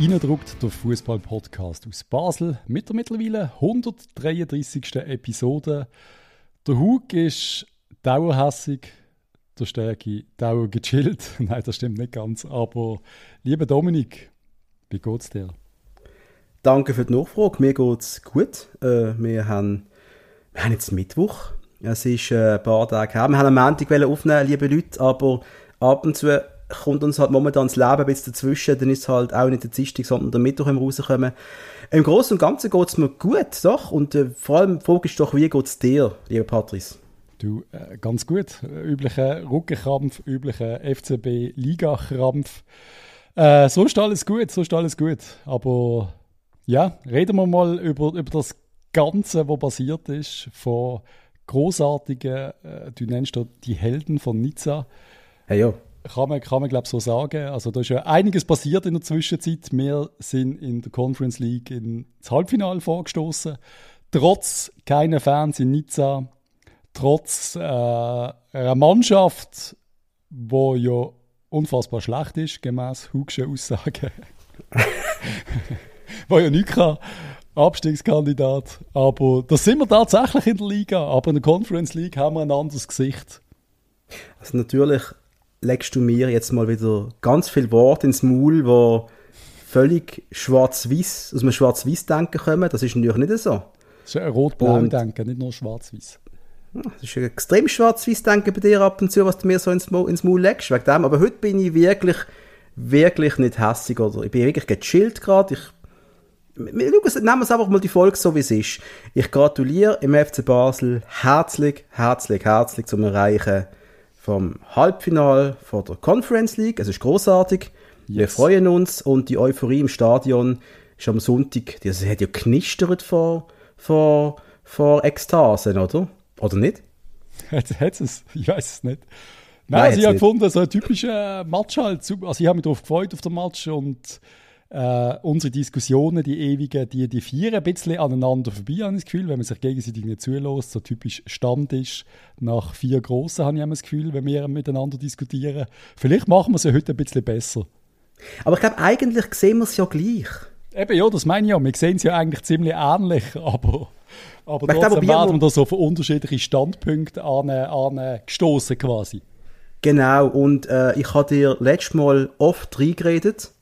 Reindruckt der Fußball-Podcast aus Basel mit der mittlerweile 133. Episode. Der Hug ist dauerhässig, der Stärke dauer gechillt. Nein, das stimmt nicht ganz. Aber lieber Dominik, wie geht's dir? Danke für die Nachfrage. Mir geht's gut. Äh, wir, haben, wir haben jetzt Mittwoch. Es ist äh, ein paar Tage her. Wir haben am Montag aufnehmen, liebe Leute, aber ab und zu kommt uns halt momentan das Leben ein bisschen dazwischen, dann ist es halt auch nicht der Dienstag, sondern der Mittwoch, wenn wir rauskommen. Im Großen und Ganzen geht es mir gut, doch, und äh, vor allem die Frage ist doch, wie geht es dir, lieber Patrice? Du, äh, ganz gut. Üblicher Rückenkrampf, üblicher FCB-Liga-Krampf. Äh, sonst alles gut, sonst alles gut. Aber ja, reden wir mal über, über das Ganze, was passiert ist, von großartigen, äh, du nennst da die Helden von Nizza. Hey, ja kann man, kann man glaube so sagen. Also da ist ja einiges passiert in der Zwischenzeit. Wir sind in der Conference League ins Halbfinale vorgestoßen. Trotz keiner Fans in Nizza, trotz äh, einer Mannschaft, wo ja unfassbar schlecht ist, gemäß Hugsche Aussagen. wo ja nicht kann. Abstiegskandidat. Aber da sind wir tatsächlich in der Liga. Aber in der Conference League haben wir ein anderes Gesicht. Also natürlich legst du mir jetzt mal wieder ganz viel Worte ins Maul, wo völlig schwarz-weiß, aus einem schwarz-weiß-Denken kommen. Das ist natürlich nicht so. Das ist ein rot-blau-Denken, nicht nur schwarz-weiß. Das ist ein extrem schwarz-weiß-Denken bei dir ab und zu, was du mir so ins Maul, ins Maul legst. Wegen dem. Aber heute bin ich wirklich, wirklich nicht hässig. Oder ich bin wirklich gechillt gerade. Ich nehmen wir es einfach mal die Folge so, wie es ist. Ich gratuliere im FC Basel herzlich, herzlich, herzlich zum Erreichen vom Halbfinale vor der Conference League. Es ist großartig. Yes. Wir freuen uns und die Euphorie im Stadion ist am Sonntag, das hat ja knistert vor, vor, vor Ekstasen, oder? Oder nicht? Hat es? Ich weiß es nicht. Nein, Nein also ich habe gefunden, so ein typischer Match halt. Also ich habe mich darauf gefreut auf den Match und äh, unsere Diskussionen, die ewigen, die, die vieren ein bisschen aneinander vorbei, habe ich das Gefühl, wenn man sich gegenseitig nicht zulässt, so typisch Stand ist. Nach vier Grossen habe ich immer das Gefühl, wenn wir miteinander diskutieren. Vielleicht machen wir es ja heute ein bisschen besser. Aber ich glaube, eigentlich sehen wir es ja gleich. Eben, ja, das meine ich ja. Wir sehen es ja eigentlich ziemlich ähnlich, aber, aber trotzdem glaube, werden wir da so von unterschiedlichen Standpunkten an, an gestoßen quasi. Genau, und äh, ich habe dir letztes Mal oft reingeredet,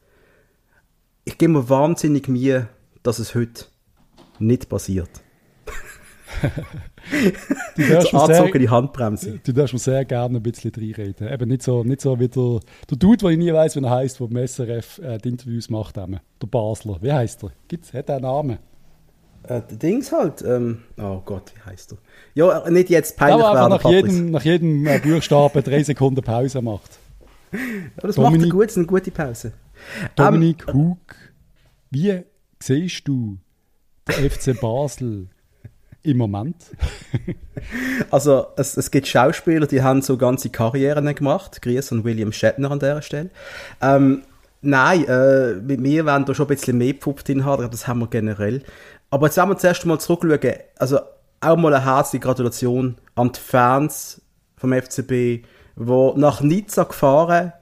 ich gebe mir wahnsinnig Mühe, dass es heute nicht passiert. du darfst so sehr, die Handbremse. Du darfst mir sehr gerne ein bisschen reinreden. Eben nicht so, nicht so wie der, der Dude, der ich nie weiß, wie er heißt, der beim SRF äh, die Interviews macht. Eben. Der Basler. Wie heißt er? Gibt's, hat er einen Namen? Äh, der Dings halt. Ähm, oh Gott, wie heißt er? Ja, äh, nicht jetzt peinlich ja, werden. Nach jedem, nach jedem äh, Buchstaben drei Sekunden Pause macht. Ja, das Dominik, macht er gut, das ist eine gute Pause. Dominik um, Hug, wie siehst du den FC Basel im Moment? also es, es gibt Schauspieler, die haben so ganze Karrieren gemacht. Grüß an William Shatner an dieser Stelle. Ähm, nein, äh, mit mir werden da schon ein bisschen mehr Pfupf drin haben, das haben wir generell. Aber jetzt werden wir zuerst mal zurückschauen. Also auch mal eine herzliche Gratulation an die Fans vom FCB, die nach Nizza gefahren,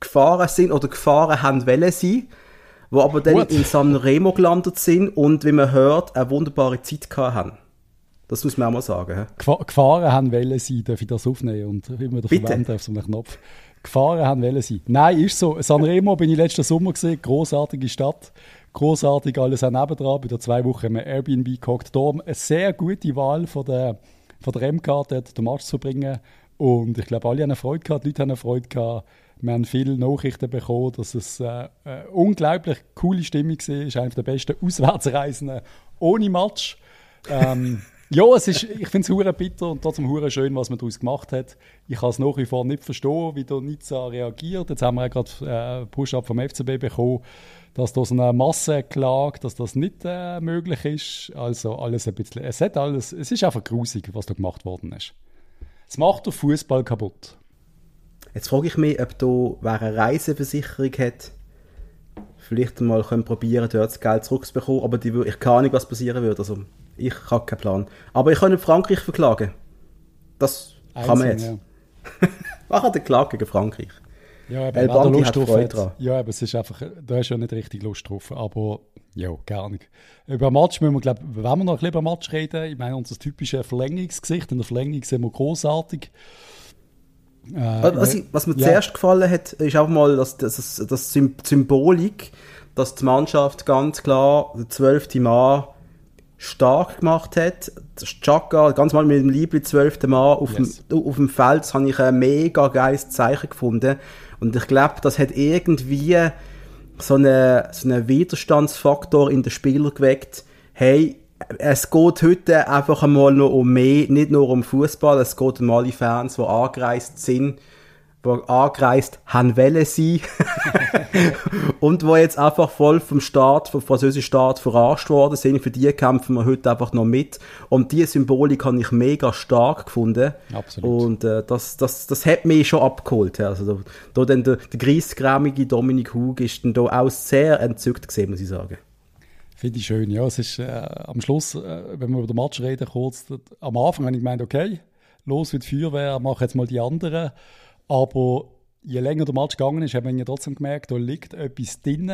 gefahren sind oder gefahren haben wollen sein wo aber dann What? in San Remo gelandet sind und, wie man hört, eine wunderbare Zeit haben. Das muss man auch mal sagen. He? Gefahren haben wollen sie, darf ich das aufnehmen und immer verwenden auf so einen Knopf. Gefahren haben wollen sie. Nein, ist so. San Remo bin ich letzten Sommer gesehen, großartige Stadt, großartig alles auch nebendran. Bei der zwei Wochen im Airbnb gehockt. Da eine sehr gute Wahl von der, von der MK, dort den Match zu bringen. Und ich glaube, alle haben Freude gehabt, die Leute haben Freude gehabt. Wir haben viele Nachrichten bekommen, dass es äh, eine unglaublich coole Stimmung war. Es ist eine der besten Auswärtsreisen ohne Match. Ähm, ja, es ist, ich finde es hure bitter und trotzdem hure schön, was man daraus gemacht hat. Ich kann es nach wie vor nicht verstehen, wie der Nizza reagiert. Jetzt haben wir ja gerade äh, Push-Up vom FCB bekommen, dass das eine Massenklage, dass das nicht äh, möglich ist. Also alles ein bisschen, es hat alles, es ist einfach grusig, was da gemacht worden ist. Es macht den Fußball kaputt. Jetzt frage ich mich, ob da, wer eine Reiseversicherung hat, vielleicht mal können probieren, dort das Geld zurückzubekommen, aber die, ich keine Ahnung, was passieren würde. Also, ich habe keinen Plan. Aber ich kann nicht Frankreich verklagen. Das Einzeln, kann man jetzt. Ja. Machen eine Klage gegen Frankreich. Ja, aber El Bandi hat Freude dran. Ja, aber es ist einfach, da hast du ja nicht richtig Lust drauf, aber ja, gar nicht. Über Match müssen wir, glaube wenn wir noch ein bisschen über Match reden, ich meine, unser typisches Verlängerungsgesicht, in der Verlängerung sind wir großartig. Äh, was, ich, was, mir ja. zuerst gefallen hat, ist auch mal das, das, das Symbolik, dass die Mannschaft ganz klar der zwölfte Mann stark gemacht hat. Das Chaka, ganz mal mit dem Liebling zwölften Mann auf, yes. dem, auf dem Feld, das habe ich ein mega geiles Zeichen gefunden. Und ich glaube, das hat irgendwie so einen, so einen Widerstandsfaktor in den Spieler geweckt. Hey, es geht heute einfach einmal nur um mehr, nicht nur um Fußball, es geht um alle Fans, die angereist sind die angereist haben wollen sein und wo jetzt einfach voll vom Staat, vom französischen Staat verarscht worden sind. Für die kämpfen wir heute einfach noch mit. Und diese Symbolik habe ich mega stark gefunden. Absolut. Und äh, das, das, das hat mich schon abgeholt. Also da, da dann der, der Dominik Hug ist dann da auch sehr entzückt gesehen, muss ich sagen. Finde ich schön, ja. Es ist äh, am Schluss, äh, wenn wir über den Match reden, kurz, am Anfang habe ich gemeint, okay, los wird Feuerwehr, mach jetzt mal die anderen. Aber je länger der Match gegangen ist, haben wir ja trotzdem gemerkt, da liegt etwas drin.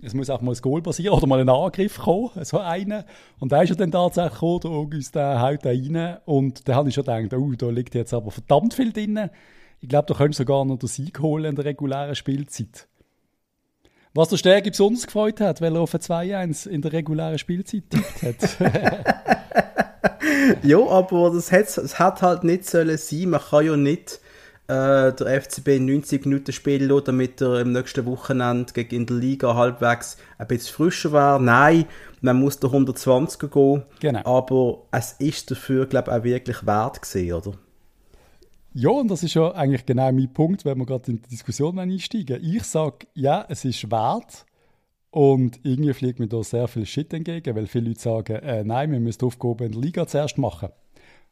Es muss auch mal ein Goal passieren oder mal ein Angriff kommen, so einer. Und da ist er dann tatsächlich gekommen, der August, der haut da rein. Und da habe ich schon gedacht, oh, da liegt jetzt aber verdammt viel drin. Ich glaube, da könntest sogar noch den Sieg holen in der regulären Spielzeit. Was der Stärke besonders gefreut hat, weil er auf 2-1 in der regulären Spielzeit tippt hat. ja, aber das hat, das hat halt nicht sollen sein. Man kann ja nicht äh, der FCB 90 Minuten spielen lassen, damit er im nächsten Wochenende gegen in der Liga halbwegs ein bisschen frischer war. Nein, man muss der 120 gehen. Genau. Aber es ist dafür, glaube ich, auch wirklich wert gewesen, oder? Ja, und das ist ja eigentlich genau mein Punkt, wenn wir gerade in die Diskussion einsteigen. Ich sage, ja, es ist wert. Und irgendwie fliegt mir da sehr viel Shit entgegen, weil viele Leute sagen, äh, nein, wir müssen die Aufgabe in der Liga zuerst machen.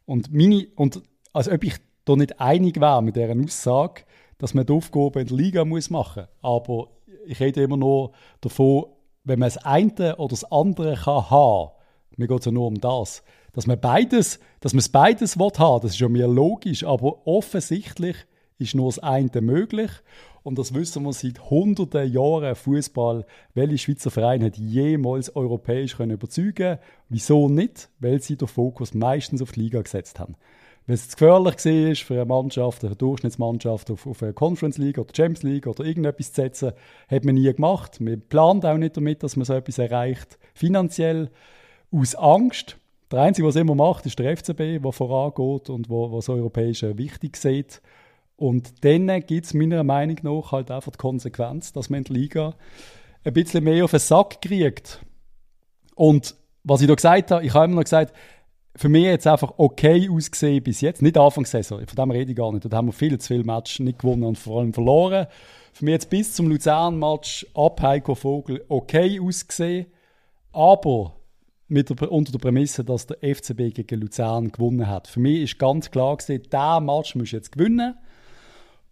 Und meine, und als ob ich da nicht einig wäre mit dieser Aussage, dass man die Aufgabe in der Liga muss machen muss. Aber ich rede immer nur davon, wenn man das eine oder das andere kann haben, mir geht es ja nur um das, dass man beides, dass man es beides will haben, das ist ja mir logisch, aber offensichtlich ist nur das eine möglich. Und das wissen wir seit hunderten Jahren Fußball. Welche Schweizer Verein hat jemals europäisch können überzeugen? Wieso nicht? Weil sie den Fokus meistens auf die Liga gesetzt haben. Wenn es gefährlich war für eine Mannschaft, eine Durchschnittsmannschaft auf, auf eine Conference League oder Champions League oder irgendetwas zu setzen, hat man nie gemacht. Man plant auch nicht damit, dass man so etwas erreicht. Finanziell aus Angst. Der Einzige, was immer macht, ist der FCB, der vorangeht und wo, was Europäische wichtig sieht. Und dann gibt es meiner Meinung nach halt einfach die Konsequenz, dass man der Liga ein bisschen mehr auf den Sack kriegt. Und was ich da gesagt habe, ich habe immer noch gesagt, für mich jetzt einfach okay ausgesehen bis jetzt. Nicht Anfangssaison, von dem rede ich gar nicht. Da haben wir viel zu viele Matches nicht gewonnen und vor allem verloren. Für mich jetzt bis zum Luzern-Match ab Heiko Vogel okay ausgesehen. Aber der, unter der Prämisse, dass der FCB gegen Luzern gewonnen hat. Für mich ist ganz klar gesehen, der Match muss jetzt gewinnen.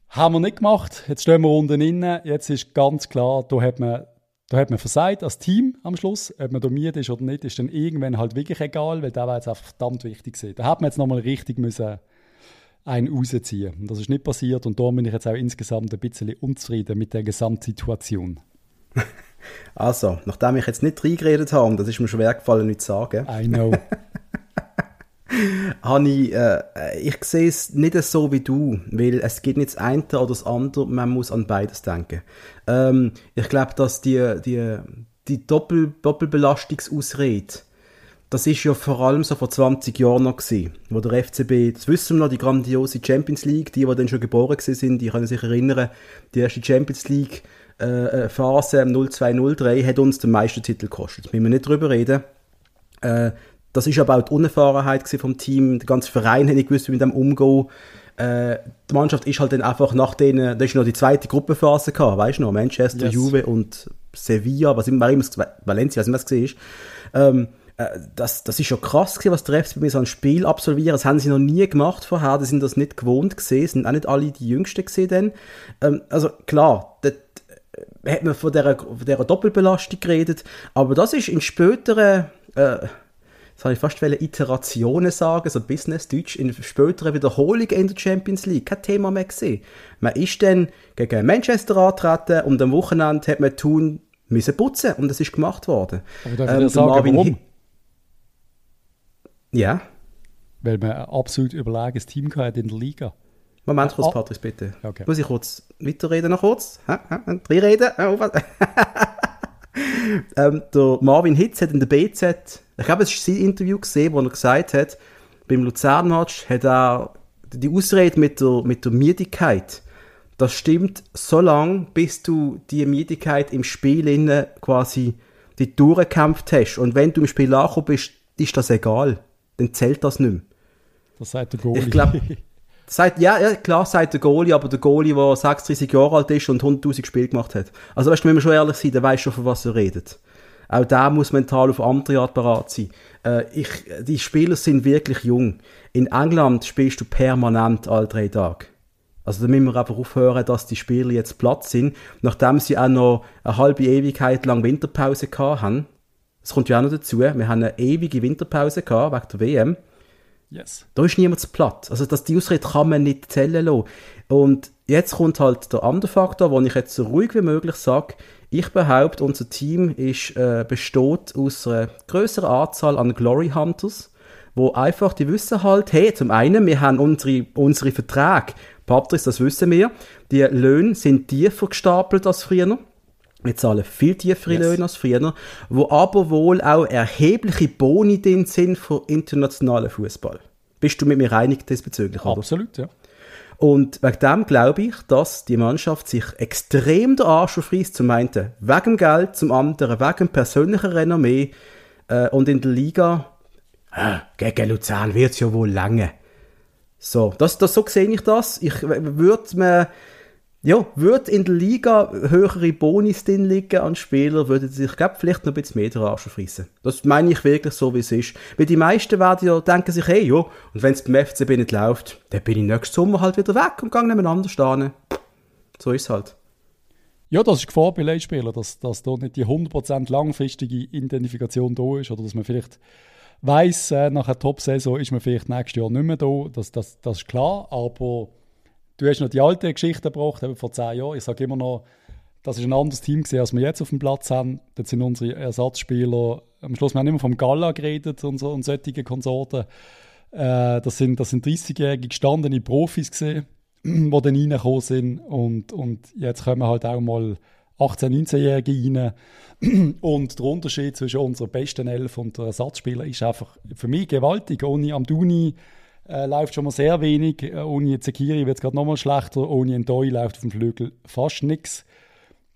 Haben wir nicht gemacht. Jetzt stehen wir unten innen. Jetzt ist ganz klar, da hat man da hat man versagt als Team am Schluss. Ob man dominiert ist oder nicht, ist dann irgendwann halt wirklich egal, weil da war jetzt einfach verdammt wichtig gewesen. Da hat man jetzt nochmal richtig müssen einen rausziehen. Und das ist nicht passiert und da bin ich jetzt auch insgesamt ein bisschen unzufrieden mit der Gesamtsituation. Also, nachdem ich jetzt nicht reingeredet habe, das ist mir schwer gefallen, nicht zu sagen. I know. habe ich, äh, ich sehe es nicht so wie du, weil es geht nicht das eine oder das andere, man muss an beides denken. Ähm, ich glaube, dass die, die, die Doppel, Doppelbelastungsausrede, das ist ja vor allem so vor 20 Jahren noch gewesen, wo der FCB, das wissen wir noch, die grandiose Champions League, die, die dann schon geboren sind, die können sich erinnern, die erste Champions League äh, äh Phase 0203 hat uns den Meistertitel gekostet. Müssen wir nicht drüber reden. Äh, das ist aber auch die Unerfahrenheit vom Team. Der ganze Verein hat nicht gewusst, wie mit dem umgehen. Äh, die Mannschaft ist halt dann einfach nach denen, da ist noch die zweite Gruppenphase gehabt, weißt du noch, Manchester, yes. Juve und Sevilla, was immer, immer Valencia, was immer es war. Ähm, äh, das, das ist schon krass gewesen, was der FC bei so ein Spiel absolvieren. Das haben sie noch nie gemacht vorher, die sind das nicht gewohnt gesehen, sind auch nicht alle die Jüngsten gesehen. Ähm, also klar, äh, hat man von dieser, von dieser Doppelbelastung geredet, aber das ist in späteren, äh, das habe ich fast Iterationen sagen, so Business-Deutsch, in späteren Wiederholungen in der Champions League, kein Thema mehr gesehen. Man ist dann gegen Manchester antreten und am Wochenende hat man tun müssen putzen und das ist gemacht worden. Aber darf ich ähm, sagen, Marvin warum? Ja. Weil man ein absolut überlegenes Team hatte in der Liga. Moment kurz, ah. Patrick, bitte. Okay. Muss ich kurz weiterreden noch kurz? Reinreden? Oh, ähm, der Marvin Hitz hat in der BZ, ich habe es sein Interview gesehen, wo er gesagt hat, beim Luzern-Match hat er die Ausrede mit der, mit der Müdigkeit, das stimmt so lange, bis du die Müdigkeit im Spiel innen quasi die durchgekämpft hast. Und wenn du im Spiel angekommen bist, ist das egal. Dann zählt das nicht mehr. Das sagt der Goalie. Ich glaube, Sagt, ja, ja, klar sagt der Goalie, aber der Goalie, der 36 Jahre alt ist und 100.000 Spiele gemacht hat. Also weißt du, wenn wir schon ehrlich sind, der weiß schon, von was er redet. Auch der muss mental auf andere Art bereit sein. Äh, ich, die Spieler sind wirklich jung. In England spielst du permanent alle drei Tage. Also da müssen wir einfach aufhören, dass die Spieler jetzt platt sind, nachdem sie auch noch eine halbe Ewigkeit lang Winterpause gehabt haben. Das kommt ja auch noch dazu. Wir haben eine ewige Winterpause gehabt, wegen der WM. Yes. Da ist niemand zu platt. Also das, die Ausrede kann man nicht zählen lassen. Und jetzt kommt halt der andere Faktor, wo ich jetzt so ruhig wie möglich sage, ich behaupte, unser Team ist, äh, besteht aus einer größeren Anzahl an Glory Hunters, wo einfach, die wissen halt, hey, zum einen, wir haben unsere, unsere Verträge, Patrick, das wissen wir, die Löhne sind tiefer gestapelt als früher. Wir zahlen viel tiefere yes. Löhne als früher, wo aber wohl auch erhebliche Boni drin sind für internationalen Fußball. Bist du mit mir einig diesbezüglich? Oder? Absolut, ja. Und wegen dem glaube ich, dass die Mannschaft sich extrem den Arsch aufreißt, zum einen wegen dem Geld, zum anderen wegen dem persönlichen Renommee äh, und in der Liga äh, gegen Luzern wird es ja wohl lange. So, das, das, so sehe ich das. Ich würde mir ja, würde in der Liga höhere Bonis drin liegen an Spieler, würden sie sich, glaube vielleicht noch ein bisschen mehr den Arsch frissen. Das meine ich wirklich so, wie es ist. Weil die meisten werden ja denken sich, hey, ja, und wenn es beim FCB nicht läuft, dann bin ich nächsten Sommer halt wieder weg und gehe nebeneinander stehen. So ist es halt. Ja, das ist Gefahr bei Leitspielern, dass, dass da nicht die 100% langfristige Identifikation da ist oder dass man vielleicht weiss, äh, nach einer Top-Saison ist man vielleicht nächstes Jahr nicht mehr da. Das, das, das ist klar, aber Du hast noch die alte Geschichte gebracht, eben vor zehn Jahren. Ich sage immer noch, das ist ein anderes Team gewesen, als wir jetzt auf dem Platz haben. Dort sind unsere Ersatzspieler, am Schluss, wir haben immer vom Gala geredet und, so, und solche Konsorten. Äh, das sind, das sind 30-jährige gestandene Profis gesehen, die dann reingekommen sind und, und jetzt kommen halt auch mal 18-, 19-Jährige rein. Und der Unterschied zwischen unserer besten Elf und der Ersatzspieler ist einfach für mich gewaltig. Ohne Amduni äh, läuft schon mal sehr wenig. Äh, ohne Zekiri wird es gerade noch mal schlechter. Ohne Endoi läuft auf dem Flügel fast nichts.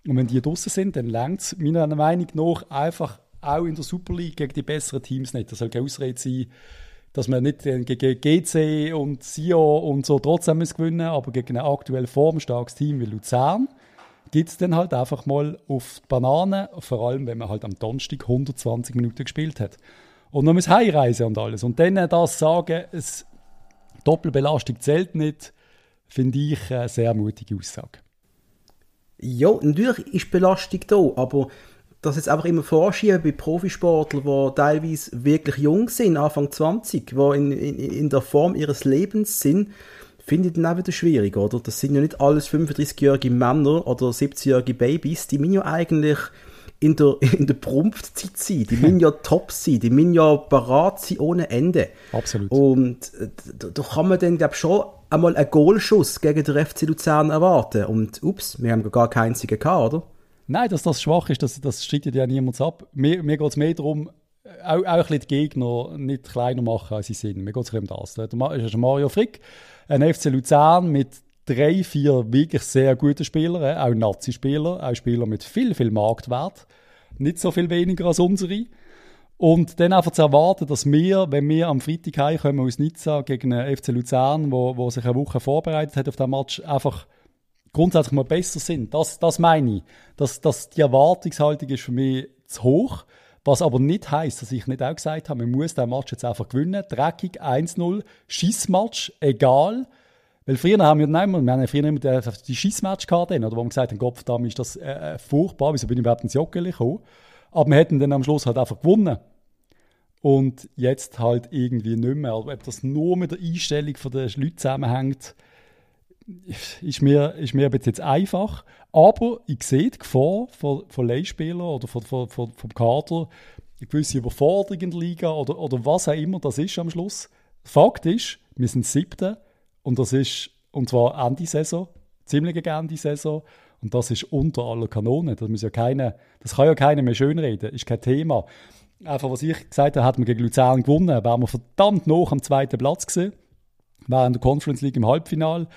Und wenn die draußen sind, dann längt es meiner Meinung nach einfach auch in der Super League gegen die besseren Teams nicht. Das soll keine Ausrede sein, dass man nicht gegen GC und Sio und so trotzdem muss gewinnen aber gegen ein aktuell formstarkes Team wie Luzern gibt es dann halt einfach mal auf die Banane, vor allem wenn man halt am Donnerstag 120 Minuten gespielt hat. Und man muss heimreisen und alles. Und dann das sagen, es Doppelbelastung zählt nicht, finde ich eine sehr mutige Aussage. Ja, natürlich ist Belastung da, aber das jetzt einfach immer vorschieben bei Profisportlern, die teilweise wirklich jung sind, Anfang 20, die in, in, in der Form ihres Lebens sind, finde ich dann auch wieder schwierig, oder? Das sind ja nicht alles 35-jährige Männer oder 70-jährige Babys, die müssen ja eigentlich in der, in der Prumpfzeit sein. Die müssen ja top sein, die müssen ja parat sein ohne Ende. Absolut. Und äh, da, da kann man dann, glaube ich, schon einmal einen Goalschuss gegen den FC Luzern erwarten. Und ups, wir haben gar keinen einzigen gehabt, oder? Nein, dass das schwach ist, das, das streitet ja niemand ab. Mir, mir geht es mehr darum, auch, auch ein bisschen die Gegner nicht kleiner machen, als sie sind. Mir geht es um das. Da ist Mario Frick, ein FC Luzern mit drei, vier wirklich sehr gute Spieler, äh, auch Nazi-Spieler, auch Spieler mit viel, viel Marktwert. Nicht so viel weniger als unsere. Und dann einfach zu erwarten, dass wir, wenn wir am Freitag heimkommen aus Nizza gegen den FC Luzern, wo, wo sich eine Woche vorbereitet hat auf den Match, einfach grundsätzlich mal besser sind. Das, das meine ich. Dass, dass die Erwartungshaltung ist für mich zu hoch. Was aber nicht heißt, dass ich nicht auch gesagt habe, man muss den Match jetzt einfach gewinnen. Dreckig 1-0, Schissmatch, egal. Weil früher haben wir, nein, wir haben früher immer die, die Schissmatch gehabt, oder wo wir gesagt haben, Gott verdammt, ist das äh, äh, furchtbar, wieso bin ich überhaupt ins Joggeli gekommen? Aber wir hätten dann am Schluss halt einfach gewonnen. und jetzt halt irgendwie nicht mehr. Aber ob das nur mit der Einstellung der Leute zusammenhängt, ist mir, ist mir jetzt einfach. Aber ich sehe die Gefahr von, von Leihspielern oder von, von, von, vom Kader, eine gewisse Überforderung in der Liga oder, oder was auch immer das ist am Schluss. Fakt ist, wir sind siebte und das ist, und zwar Ende Saison, ziemlich gegen Ende Saison. Und das ist unter aller Kanone. Das, muss ja keine, das kann ja keiner mehr schönreden. Ist kein Thema. Einfach, was ich gesagt habe, hat man gegen Luzern gewonnen. Wären wir verdammt noch am zweiten Platz gesehen. Wären in der Conference League im Halbfinale.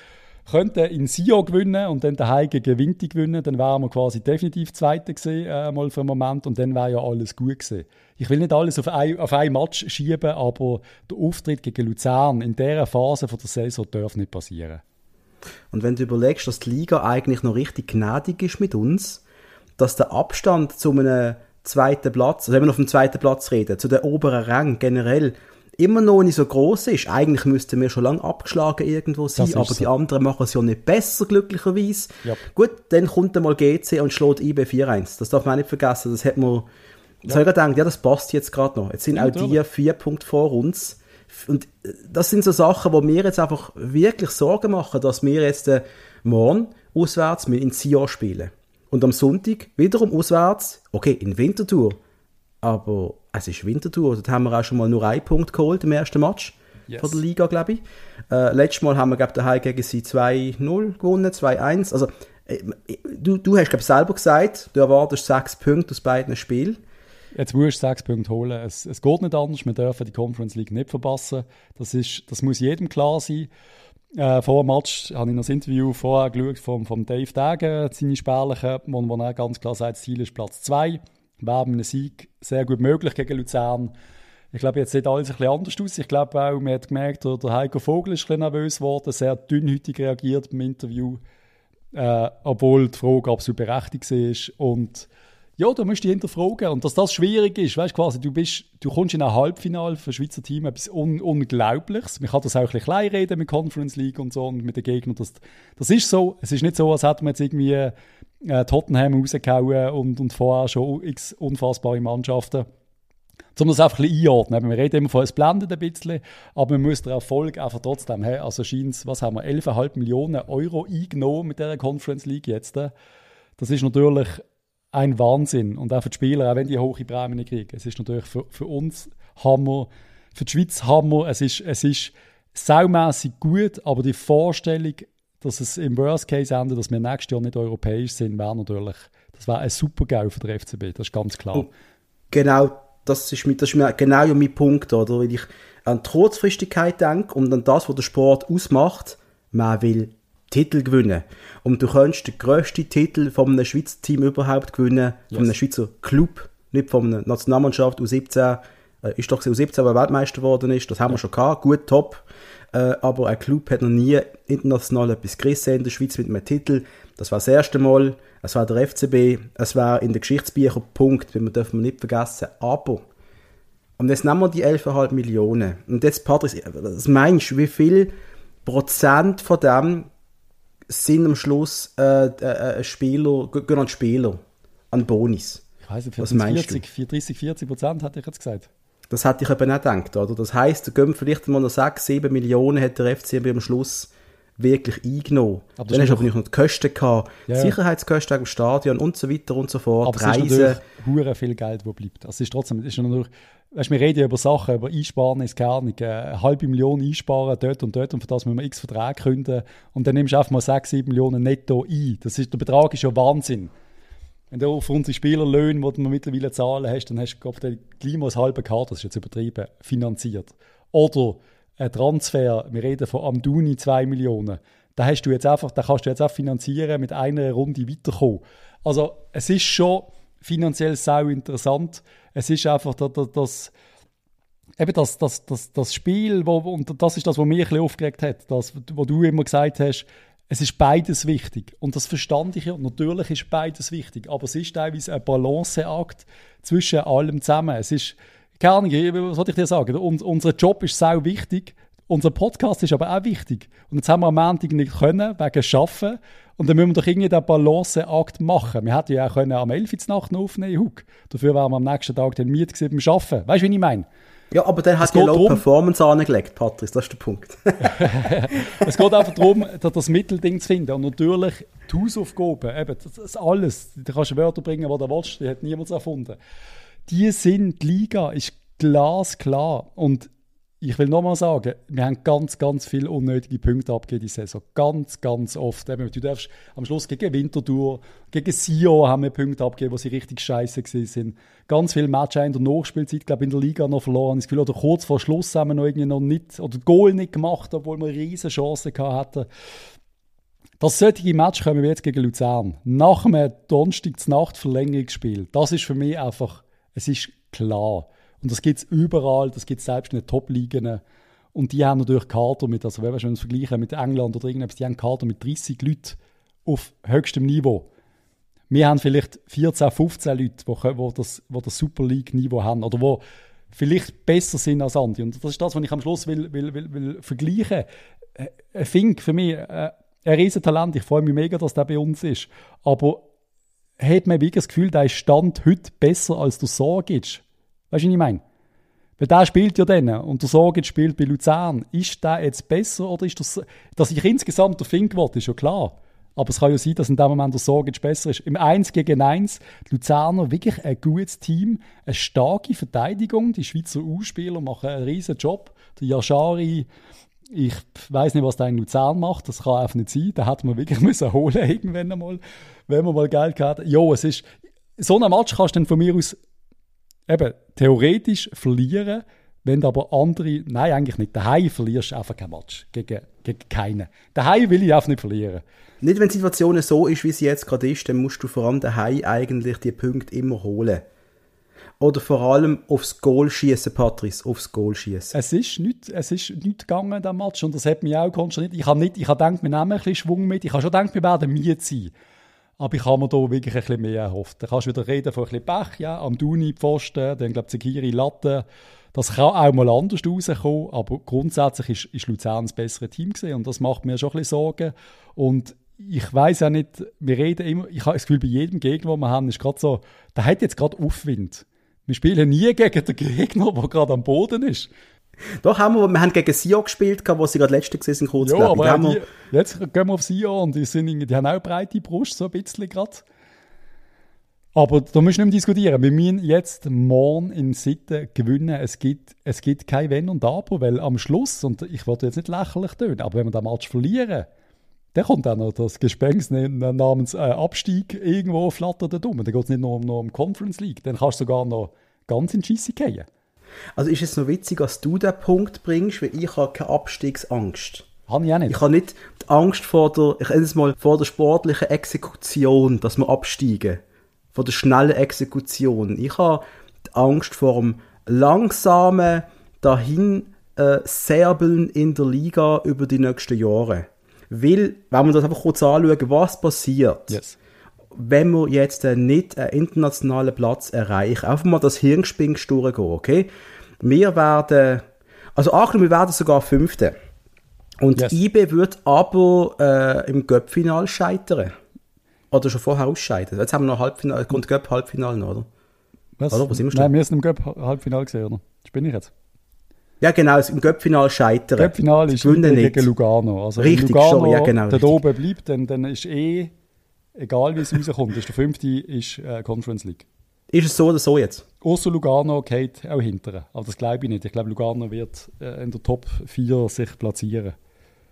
Könnten in Sio gewinnen und dann daheim gegen Winti gewinnen, dann wären wir quasi definitiv Zweiter gesehen, äh, mal für einen Moment, und dann wäre ja alles gut gewesen. Ich will nicht alles auf ein, auf ein Match schieben, aber der Auftritt gegen Luzern in dieser Phase von der Saison darf nicht passieren. Und wenn du überlegst, dass die Liga eigentlich noch richtig gnädig ist mit uns, dass der Abstand zu einem zweiten Platz, also wenn wir auf dem zweiten Platz reden, zu den oberen Rängen generell, immer noch nicht so groß ist. Eigentlich müssten wir schon lange abgeschlagen irgendwo sein, aber so. die anderen machen es ja nicht besser, glücklicherweise. Yep. Gut, dann kommt einmal GC und schlägt IB 4-1. Das darf man nicht vergessen. Das hat man, das ja. habe ich gedacht, ja, das passt jetzt gerade noch. Jetzt sind ja, auch die vier Punkte vor uns. Und äh, das sind so Sachen, wo mir jetzt einfach wirklich Sorgen machen, dass wir jetzt äh, morgen auswärts mit in Sion spielen. Und am Sonntag wiederum auswärts, okay, in Winterthur. Aber es ist Winterthur. Dort haben wir auch schon mal nur einen Punkt geholt im ersten Match yes. von der Liga, glaube ich. Äh, letztes Mal haben wir, glaube ich, daheim gegen sie 2-0 gewonnen, 2-1. Also, äh, du, du hast, glaube ich, selber gesagt, du erwartest sechs Punkte aus beiden Spielen. Jetzt musst du sechs Punkte holen. Es, es geht nicht anders. Wir dürfen die Conference League nicht verpassen. Das, ist, das muss jedem klar sein. Äh, vor dem Match habe ich noch das Interview vorher geschaut vom, vom Dave Dagen, seine Spärlichen, wo, wo er ganz klar sagt, das Ziel ist Platz 2. Wäre einem Sieg sehr gut möglich gegen Luzern. Ich glaube, jetzt sieht alles ein bisschen anders aus. Ich glaube auch, man hat gemerkt, der Heiko Vogel ist ein nervös geworden, sehr dünnhütig reagiert beim Interview, äh, obwohl die Frage absolut berechtigt ist. Und ja, du musst dich hinterfragen. Und dass das schwierig ist, weißt quasi, du bist, du kommst in ein Halbfinale für das Schweizer Team, etwas Un Unglaubliches. Man kann das auch ein bisschen klein reden mit Conference League und so und mit den Gegnern. Das, das ist so. Es ist nicht so, als hätten wir jetzt irgendwie äh, Tottenham rausgehauen und, und vorher schon x unfassbare Mannschaften. Um das einfach ein bisschen einordnen. Wir reden immer von, es blendet ein bisschen, aber man muss den Erfolg einfach trotzdem haben. Also scheint was haben wir, 11,5 Millionen Euro eingenommen mit dieser Conference League jetzt. Das ist natürlich ein Wahnsinn. Und auch für die Spieler, auch wenn die hohe Prämien kriegen. Es ist natürlich für, für uns Hammer, für die Schweiz Hammer. Es ist, es ist saumässig gut, aber die Vorstellung, dass es im Worst Case endet, dass wir nächstes Jahr nicht europäisch sind, wäre natürlich, das wäre ein super GAU für den FCB, das ist ganz klar. Und genau, das ist, das ist genau mein Punkt, oder? Weil ich an die Kurzfristigkeit denke und an das, was der Sport ausmacht, man will Titel gewinnen. Und du kannst den grössten Titel von einem Schweizer Team überhaupt gewinnen, yes. von einem Schweizer Club, nicht von einer Nationalmannschaft U17, äh, ist doch U17, der Weltmeister geworden ist, das haben ja. wir schon gehabt, gut, top. Äh, aber ein Club hat noch nie international etwas gerissen in der Schweiz mit einem Titel. Das war das erste Mal, es war der FCB, es war in den Geschichtsbüchern Punkt, den dürfen wir nicht vergessen. Aber, und jetzt nehmen wir die 11,5 Millionen. Und jetzt, Patrick, was meinst du, wie viel Prozent von dem sind am Schluss äh, äh, äh Spieler, gehen an Spieler, an Bonis. Ich weiß nicht, 40, 40, 30, 40 Prozent hatte ich jetzt gesagt. Das hätte ich eben nicht gedacht, oder? Das heisst, da gehen vielleicht mal noch 6, 7 Millionen hat der FCB am Schluss wirklich eingenommen. Aber dann hast du aber noch die Kosten gehabt, ja, Sicherheitskosten im Stadion und so weiter und so fort, aber Reisen. es ist natürlich viel Geld, das bleibt. Also es ist trotzdem, es ist natürlich, weißt, wir reden ja über Sachen, über Einsparen ist gar nicht, eine halbe Million einsparen dort und dort und für das müssen wir x Verträge künden und dann nimmst du einfach mal 6, 7 Millionen netto ein. Das ist, der Betrag ist ja Wahnsinn. Wenn du auf unsere Spielerlöhne, die du mittlerweile zahlen hast, dann hast du gleich mal das halbe Kader, das ist jetzt übertrieben, finanziert. Oder ein Transfer, wir reden von Amduni 2 Millionen, da hast du jetzt einfach, da kannst du jetzt auch finanzieren, mit einer Runde weiterkommen. Also es ist schon finanziell sau interessant. Es ist einfach das, das, eben das, das, das, das Spiel, wo, und das ist das, was mich ein aufgeregt hat, das, wo du immer gesagt hast, es ist beides wichtig. Und das verstand ich ja. Natürlich ist beides wichtig. Aber es ist teilweise ein Balanceakt zwischen allem zusammen. Es ist, keine Ahnung, was soll ich dir sagen? Und, unser Job ist sehr wichtig. Unser Podcast ist aber auch wichtig. Und jetzt haben wir am Montag nicht können, wegen Schaffen. Und dann müssen wir doch irgendwie den Balanceakt machen. Wir hätten ja auch können am 11. Nacht aufnehmen Huck. Dafür wären wir am nächsten Tag dann Miet beim Arbeiten. Weißt du, wie ich meine? Ja, aber der hat ja Low Performance angelegt, Patrice, das ist der Punkt. es geht einfach darum, das Mittelding zu finden. Und natürlich die Hausaufgaben, eben, das ist alles. Da kannst du Wörter bringen, die du willst, die hat niemand erfunden. Die sind, die Liga ist glasklar. Und ich will nochmal sagen, wir haben ganz, ganz viele unnötige Punkte abgegeben diese Saison. Ganz, ganz oft. Du darfst am Schluss gegen Winterthur, gegen Sio haben wir Punkte abgegeben, wo sie richtig scheiße sind. Ganz viele Matches in der Nachspielzeit, glaube in der Liga noch verloren. Ich Gefühl, oder kurz vor Schluss haben wir noch irgendwie noch nicht, oder Goal nicht gemacht, obwohl wir eine riesige Chance hatten. Das solche Match kommen wir jetzt gegen Luzern. Nach einem Donnerstag Nacht Verlängerungsspiel. Das ist für mich einfach, es ist klar. Und das gibt es überall, das gibt es selbst in den Top-Ligen. Und die haben natürlich Kader mit, also wenn wir schon vergleichen mit England oder irgendetwas, die haben Kader mit 30 Leuten auf höchstem Niveau. Wir haben vielleicht 14, 15 Leute, die, die das, die das Super League-Niveau haben oder die vielleicht besser sind als andere. Und das ist das, was ich am Schluss will, will, will, will vergleichen. Ein äh, Fink für mich, äh, ein Riesentalent. Ich freue mich mega, dass der bei uns ist. Aber hat man wirklich das Gefühl, der Stand heute besser als du sagst? Weißt du, was ich meine? Weil der spielt ja dann und der Sorge spielt bei Luzern. Ist der jetzt besser oder ist das, dass ich insgesamt der Fink will, ist ja klar. Aber es kann ja sein, dass in dem Moment der Sorge besser ist. Im 1 gegen 1, die Luzerner wirklich ein gutes Team, eine starke Verteidigung. Die Schweizer U-Spieler machen einen riesen Job. Der Yashari, ich weiß nicht, was der in Luzern macht. Das kann einfach nicht sein. Da hätte man wirklich müssen holen irgendwann einmal, wenn man mal Geld hat. Ja, es ist so ein Match kannst du dann von mir aus eben theoretisch verlieren, wenn aber andere, nein, eigentlich nicht. Daheim verlierst du einfach kein Match gegen, gegen keinen. Daheim will ich einfach nicht verlieren. Nicht, wenn die Situation so ist, wie sie jetzt gerade ist, dann musst du vor allem daheim eigentlich die Punkte immer holen. Oder vor allem aufs Goal schießen, Patrice, aufs Goal schießen. Es ist nicht, es ist nicht gegangen, der Match, und das hat mich auch konsterniert. Ich habe nicht, ich habe gedacht, wir nehmen ein bisschen Schwung mit. Ich habe schon gedacht, wir werden Miet sein. Aber ich habe mir da wirklich ein bisschen mehr erhofft. Da kannst du wieder reden von ein bisschen Pech, ja, am Duni Pfosten, dann glaube ich Zekiri Latte. Das kann auch mal anders rauskommen, aber grundsätzlich ist, ist Luzern das bessere Team gesehen und das macht mir schon ein bisschen Sorgen. Und ich weiß ja nicht, wir reden immer, ich habe das Gefühl, bei jedem Gegner, den wir haben, ist gerade so, der hat jetzt gerade Aufwind. Wir spielen nie gegen den Gegner, der gerade am Boden ist. Doch, haben wir, wir haben gegen Sio gespielt, wo sie gerade letzte gesehen kurz, ja, aber die, jetzt gehen wir auf Sio und die, sind, die haben auch breite Brust, so ein bisschen gerade. Aber da müssen wir nicht mehr diskutieren. Wir müssen jetzt morgen in Sitten gewinnen. Es gibt, es gibt kein Wenn und Aber, weil am Schluss, und ich wollte jetzt nicht lächerlich tun, aber wenn wir den Match verlieren, dann kommt dann noch das Gespenst namens äh, Abstieg irgendwo flattert da um. Dann geht es nicht nur um, nur um Conference League. Dann kannst du sogar noch ganz in die Scheisse gehen. Also ist es noch witzig, dass du den Punkt bringst, weil ich habe keine Abstiegsangst. Habe ich auch nicht. Ich habe nicht die Angst vor der, ich es mal, vor der sportlichen Exekution, dass wir absteigen. Vor der schnellen Exekution. Ich habe die Angst vor dem langsamen dahin äh, Serbeln in der Liga über die nächsten Jahre. Weil, wenn wir das einfach kurz anschauen, was passiert, yes wenn wir jetzt äh, nicht einen internationalen Platz erreichen, einfach mal das Hirngespinst durchgehen, okay? Wir werden, also angenommen, wir werden sogar Fünfte. Und yes. IB wird aber äh, im Göppfinal scheitern. Oder schon vorher ausscheiden. Jetzt haben wir noch Halbfinale, kommt Göpp Halbfinale noch, oder? Was? Oder, wo sind wir Nein, wir sind im Göpp Halbfinale gesehen, oder? Das bin ich jetzt. Ja, genau, im Göppfinal scheitern. Göppfinal ist gegen Lugano. Also Richtig, Lugano sorry, ja, genau. Der oben bleibt, dann, dann ist eh egal wie es rauskommt, ist der fünfte ist äh, Conference League. Ist es so oder so jetzt? Außer Lugano geht auch hinterher. Aber das glaube ich nicht. Ich glaube, Lugano wird äh, in der Top 4 sich platzieren.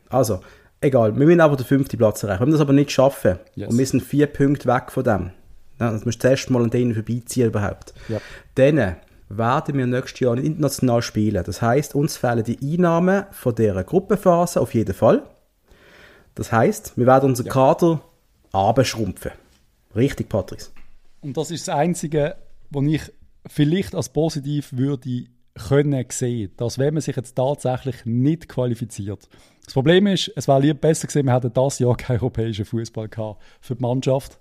Also, egal. Wir müssen aber den fünften Platz erreichen. Wir das aber nicht schaffen, yes. und wir sind vier Punkte weg von dem, dann müssen wir zuerst mal an denen vorbeiziehen überhaupt. Ja. Dann werden wir nächstes Jahr international spielen. Das heißt, uns fehlen die Einnahmen von dieser Gruppenphase auf jeden Fall. Das heißt, wir werden unseren ja. Kader abschrumpfen. Richtig, Patrice. Und das ist das Einzige, was ich vielleicht als positiv würde können sehen, dass wenn man sich jetzt tatsächlich nicht qualifiziert. Das Problem ist, es wäre lieber besser gewesen, wir hätten das Jahr keinen europäischen Fußball gehabt für die Mannschaft.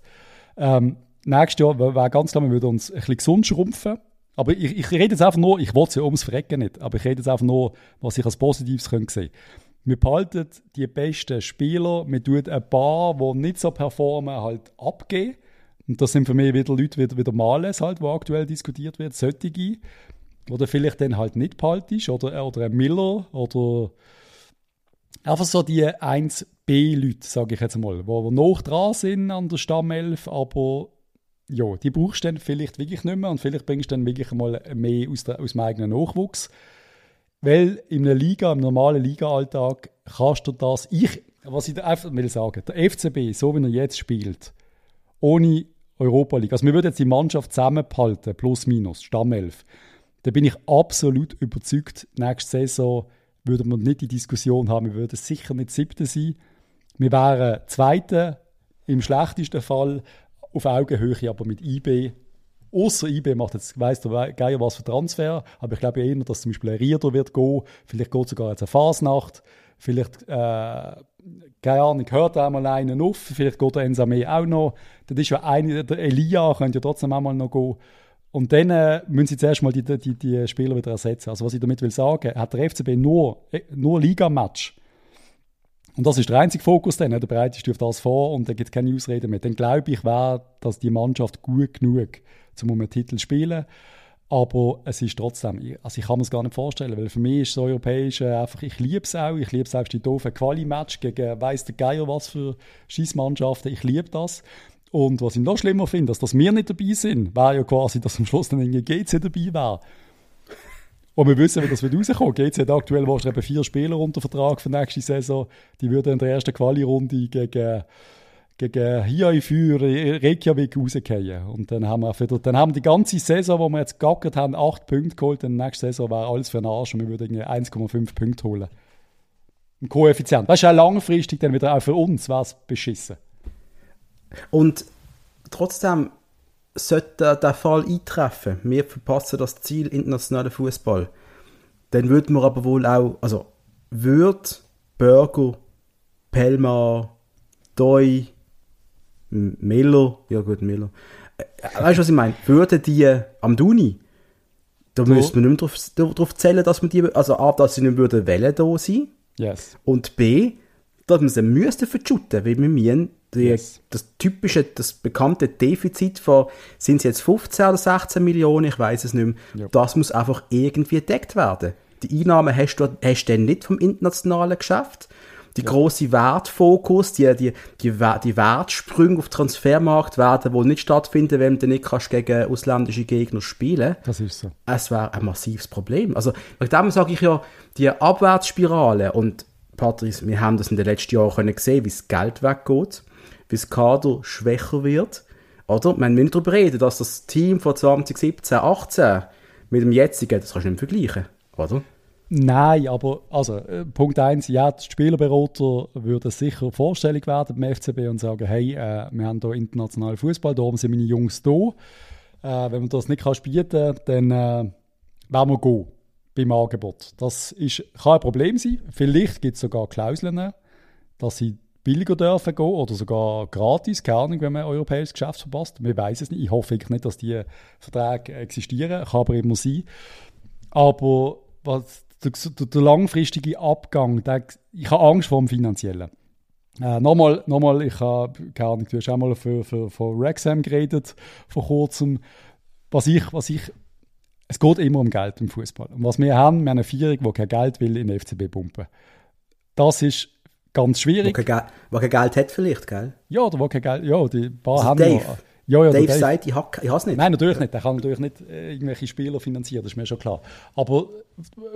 Ähm, nächstes Jahr wäre ganz klar, wir würden uns ein bisschen gesund schrumpfen. Aber ich, ich rede jetzt einfach nur, ich will es ja ums Verrecken nicht, aber ich rede jetzt einfach nur, was ich als Positives können sehen wir behalten die besten Spieler, wir tun ein paar, die nicht so performen, halt abgeben. Und das sind für mich wieder Leute wie, wie der Males, halt, wo aktuell diskutiert wird, solche. du vielleicht dann halt nicht behaltest, oder, oder ein Miller, oder einfach so die 1B-Leute, sage ich jetzt mal, wo, noch dran sind an der Stammelf, aber ja, die brauchst du dann vielleicht wirklich nicht mehr und vielleicht bringst du dann wirklich mal mehr aus, der, aus dem eigenen Nachwuchs. Weil in einer Liga, im normalen Liga-Alltag, kannst du das. Ich, was ich einfach will sagen, der FCB, so wie er jetzt spielt, ohne Europa League, also wir würden jetzt die Mannschaft zusammenhalten, plus minus, Stammelf, da bin ich absolut überzeugt, nächste Saison würden wir nicht die Diskussion haben, wir würden sicher nicht Siebte sein. Wir wären Zweite im schlechtesten Fall auf Augenhöhe, aber mit IB. Außer IB macht jetzt, weiss der Geier was für Transfer, aber ich glaube eher, dass zum Beispiel ein Rieder wird gehen, vielleicht geht sogar jetzt eine Fasnacht, vielleicht, äh, keine Ahnung, hört einmal einen auf, vielleicht geht der Ensame auch noch, das ist ja eine, der Elia könnte ja trotzdem auch mal noch gehen. Und dann äh, müssen sie zuerst mal die, die, die Spieler wieder ersetzen. Also was ich damit will sagen, hat der FCB nur, äh, nur Ligamatch und das ist der einzige Fokus dann, der bereitet sich auf das vor und da gibt es keine Ausrede mehr. Dann glaube ich, wäre, dass die Mannschaft gut genug, um einen Titel zu spielen. Aber es ist trotzdem, also ich kann mir es gar nicht vorstellen, weil für mich ist das Europäische einfach, ich liebe es auch, ich liebe selbst die doofen Quali-Match gegen weiss der Geier was für Schießmannschaften, ich liebe das. Und was ich noch schlimmer finde, dass, dass wir nicht dabei sind, wäre ja quasi, dass am Schluss dann irgendwie GC dabei wäre. Und wir wissen, wie das wird rauskommen. GC hat aktuell wahrscheinlich vier Spieler unter Vertrag für nächste Saison. Die würden in der ersten Quali-Runde gegen, gegen Hiai für Reykjavik rausgehen. Und dann haben wir, für, dann haben die ganze Saison, wo wir jetzt gackert haben, acht Punkte geholt. Und nächste Saison wäre alles für den Arsch und wir würden 1,5 Punkte holen. Ein Koeffizient. Das ist auch langfristig dann wieder auch für uns es beschissen. Und trotzdem, sollte der Fall eintreffen, wir verpassen das Ziel internationaler Fußball, dann würden wir aber wohl auch, also wird Burger, Pelmar, Doi, Miller, ja gut, Miller, äh, weißt du, was ich meine? Würden die am Duni, da so. müsste man nicht mehr darauf zählen, dass man die, also A, dass sie nicht würden wählen da sein, yes. und B, dass man sie müsste verschütten, weil wir müssen die, yes. das typische, das bekannte Defizit von, sind es jetzt 15 oder 16 Millionen, ich weiß es nicht mehr, ja. das muss einfach irgendwie gedeckt werden. Die Einnahmen hast du, hast du dann nicht vom internationalen Geschäft. Die ja. große Wertfokus, die, die, die, die Wertsprünge auf Transfermarkt werden wohl nicht stattfinden, wenn du nicht kannst gegen ausländische Gegner spielen Das ist so. Es wäre ein massives Problem. Also, bei dem sage ich ja, die Abwärtsspirale und Patrice, wir haben das in den letzten Jahren gesehen, wie das Geld weggeht wie das Kader schwächer wird. Oder? Wir müssen darüber reden, dass das Team von 2017, 18 mit dem jetzigen, das kannst du nicht vergleichen, oder? Nein, aber also, äh, Punkt 1, ja, die Spielerberater würden sicher vorstellig werden beim FCB und sagen, hey, äh, wir haben hier internationalen Fußball, darum sind meine Jungs da. Äh, wenn man das nicht kannst bieten dann äh, werden wir gehen beim Angebot. Das ist, kann ein Problem sein. Vielleicht gibt es sogar Klauseln, dass sie billiger dürfen gehen oder sogar gratis, keine Ahnung, wenn man ein europäisches Geschäft verpasst. Wir wissen es nicht. Ich hoffe nicht, dass diese Verträge existieren. Kann aber immer sein. Aber was, der, der, langfristige Abgang, der, ich habe Angst vor dem Finanziellen. Äh, nochmal, nochmal, ich habe, keine Ahnung, du hast auch mal für, für, für Wrexham geredet vor kurzem. Was ich, was ich, es geht immer um Geld im Fußball. Und was wir haben, wir haben eine Vierung, die kein Geld will in den FCB pumpen. Das ist ganz schwierig. Wo kein, wo kein Geld hat vielleicht, gell? Ja, oder wo kein Geld, ja, die paar also haben Dave. Ja, ja, ja, Dave, Dave sagt, ich habe es nicht. Nein, natürlich nicht. Er kann natürlich nicht äh, irgendwelche Spieler finanzieren, das ist mir schon klar. Aber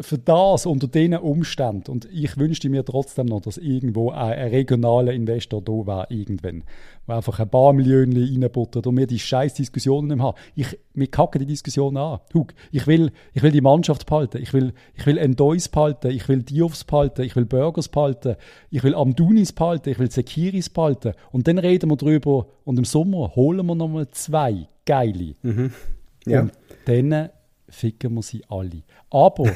für das, unter diesen Umständen, und ich wünschte mir trotzdem noch, dass irgendwo ein, ein regionaler Investor da wäre, irgendwann, der einfach ein paar Millionen reinbuttert und wir die scheiß Diskussionen nicht haben. Ich, wir kacken die Diskussion an. Hug, ich will, ich will die Mannschaft behalten, ich will, ich will Endois behalten, ich will Diofs behalten, ich will Burgers behalten, ich will Amdunis behalten, ich will Sekiris behalten. Und dann reden wir drüber und im Sommer holen wir nochmal zwei geile. Mhm. Ja. Und dann ficken wir sie alle. Aber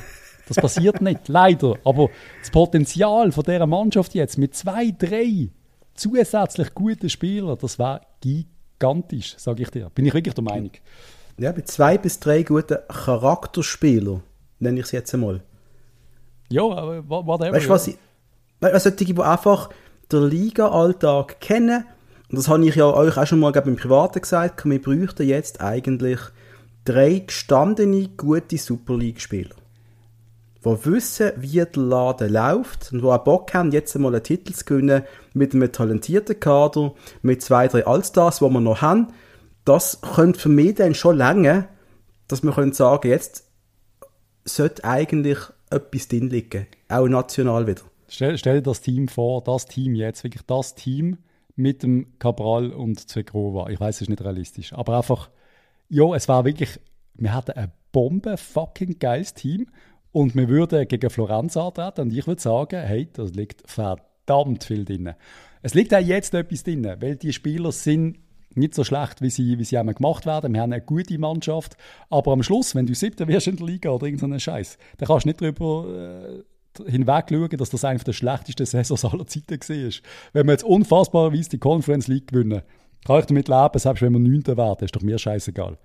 das passiert nicht, leider. Aber das Potenzial von dieser Mannschaft jetzt mit zwei, drei zusätzlich guten Spielern, das wäre gigantisch, sage ich dir. Bin ich wirklich der Meinung. Ja, mit zwei bis drei guten Charakterspielern, nenne ich es jetzt einmal. Ja, aber whatever. Weißt du, was ich. Weißt du, die, die einfach den Liga-Alltag kennen, und das habe ich ja euch auch schon mal glaub, im Privaten gesagt, wir bräuchten jetzt eigentlich drei gestandene, gute Super League-Spieler, die wissen, wie der Laden läuft und die auch Bock haben, jetzt einmal einen Titel zu gewinnen mit einem talentierten Kader, mit zwei, drei Allstars, die wir noch haben. Das könnte für mich dann schon länger, dass wir können sagen, jetzt sollte eigentlich etwas drin liegen, auch national wieder. Stell, stell dir das Team vor, das Team jetzt, wirklich das Team mit dem Cabral und Zegrova. Ich weiß, es ist nicht realistisch, aber einfach, ja, es war wirklich, wir hatten ein Bombe, fucking geiles Team und wir würden gegen Florenz antreten und ich würde sagen, hey, da liegt verdammt viel drin. Es liegt auch jetzt etwas drin, weil die Spieler sind nicht so schlecht, wie sie, wie sie einmal gemacht werden. Wir haben eine gute Mannschaft, aber am Schluss, wenn du siebter wirst in der Liga oder irgendeinen Scheiß, dann kannst du nicht darüber äh, hinweg schauen, dass das eine der schlechtesten Saisons aller Zeiten war. Wenn wir jetzt unfassbarerweise die Conference League gewinnen, kann ich damit leben, selbst wenn wir Neunter werden, ist doch mir scheißegal.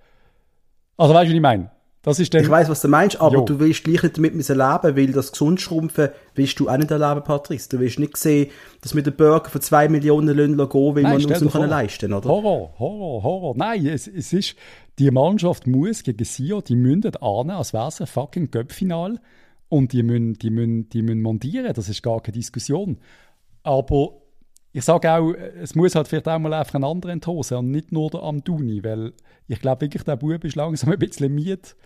Also weißt du, was ich meine? Das ist dann, ich weiß, was du meinst, aber jo. du willst gleich nicht damit müssen leben, weil das Gesundschrumpfen willst du auch nicht erleben, Patrice. Du willst nicht sehen, dass mit den Burger von zwei Millionen Löhnen gehen, weil Nein, man uns noch leisten oder? Horror, Horror, Horror. Nein, es, es ist, die Mannschaft muss gegen Sio, die müssen ahnen, als wäre es ein fucking Göppfinal und die müssen, die, müssen, die müssen montieren, das ist gar keine Diskussion. Aber ich sage auch, es muss halt vielleicht auch mal einfach ein anderer enthosen und nicht nur der Amduni, weil ich glaube wirklich, der Bub ist langsam ein bisschen miet.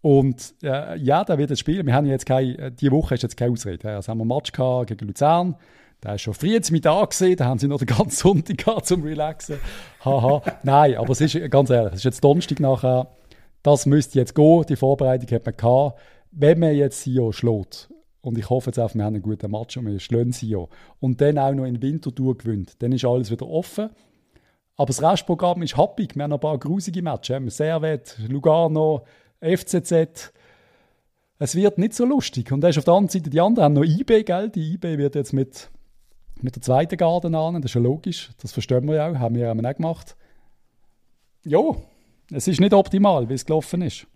Und äh, ja, der wird jetzt spielen. Wir haben jetzt keine, äh, diese Woche ist jetzt keine Ausrede. Also haben wir einen Match gehabt gegen Luzern. Der ist schon früh mit da gesehen, da haben sie noch den ganzen Sonntag gehabt zum Relaxen. Haha. Nein, aber es ist ganz ehrlich, es ist jetzt Donnerstag nachher. Das müsste jetzt gehen. Die Vorbereitung hat man gehabt. Wenn man jetzt Sio schlägt, und ich hoffe jetzt auch, wir haben einen guten Match und wir schlagen Sio, und dann auch noch in Winterthur gewinnt, dann ist alles wieder offen. Aber das Restprogramm ist happig. Wir haben noch ein paar grusige Matches. Servet, Lugano, FCZ. Es wird nicht so lustig. Und dann ist auf der anderen Seite, die anderen haben noch IB, gell? Die IB wird jetzt mit, mit der zweiten Garde an, das ist ja logisch. Das verstehen wir ja auch, haben wir ja auch gemacht. Ja, es ist nicht optimal, wie es gelaufen ist.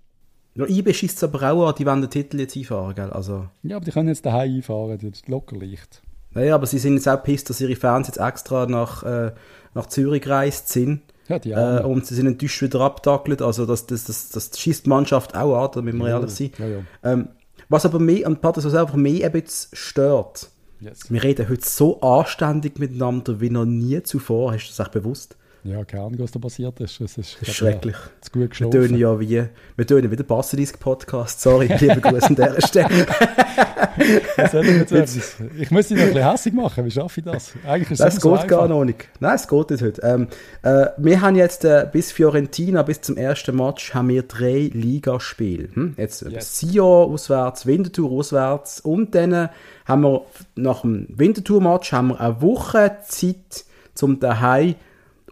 Ja, IB schießt es aber auch an, die wollen den Titel jetzt einfahren, gell? Also. Ja, aber die können jetzt daheim einfahren, das ist locker leicht. Naja, aber sie sind jetzt auch pisst, dass ihre Fans jetzt extra nach, äh, nach Zürich gereist sind. Ja, die äh, und sie sind enttäuscht wieder abgetackelt. Also das, das, das, das schießt die Mannschaft auch an, da müssen wir ja, ehrlich sein. Ja, ja. Ähm, was aber mich, und Patrick, was einfach mich ein bisschen stört, yes. wir reden heute so anständig miteinander wie noch nie zuvor. Hast du das echt bewusst? Ja, keine Ahnung, was da passiert ist. Es ist, ist schrecklich. Ja, zu gut geschlafen. Wir tun ja wie, wir tun wieder Basilisk-Podcast. Sorry, liebe Grüße an dieser Stelle. ich muss dich noch ein bisschen hässlich machen. Wie schaffe ich das? Eigentlich ist das geht so gar noch nicht. Nein, es geht nicht heute. Ähm, äh, wir haben jetzt äh, bis Fiorentina, bis zum ersten Match, haben wir drei Ligaspiele. Hm? Jetzt äh, yes. Sio auswärts, Winterthur auswärts und dann haben wir nach dem Winterthur-Match eine Woche Zeit, um daheim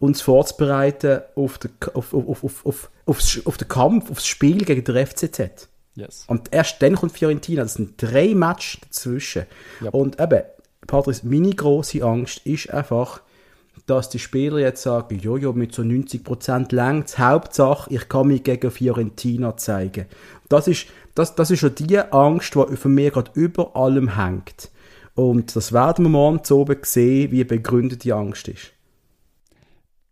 uns vorzubereiten auf den, auf, auf, auf, auf, auf, auf den Kampf, aufs Spiel gegen den FCZ. Yes. Und erst dann kommt Fiorentina. Das sind drei Matches dazwischen. Yep. Und eben, Patrice, meine große Angst ist einfach, dass die Spieler jetzt sagen, jojo, mit so 90% längt Hauptsache, ich kann mich gegen Fiorentina zeigen. Das ist, das, das ist schon die Angst, die für mich gerade über allem hängt. Und das werden wir morgen oben sehen, wie begründet die Angst ist.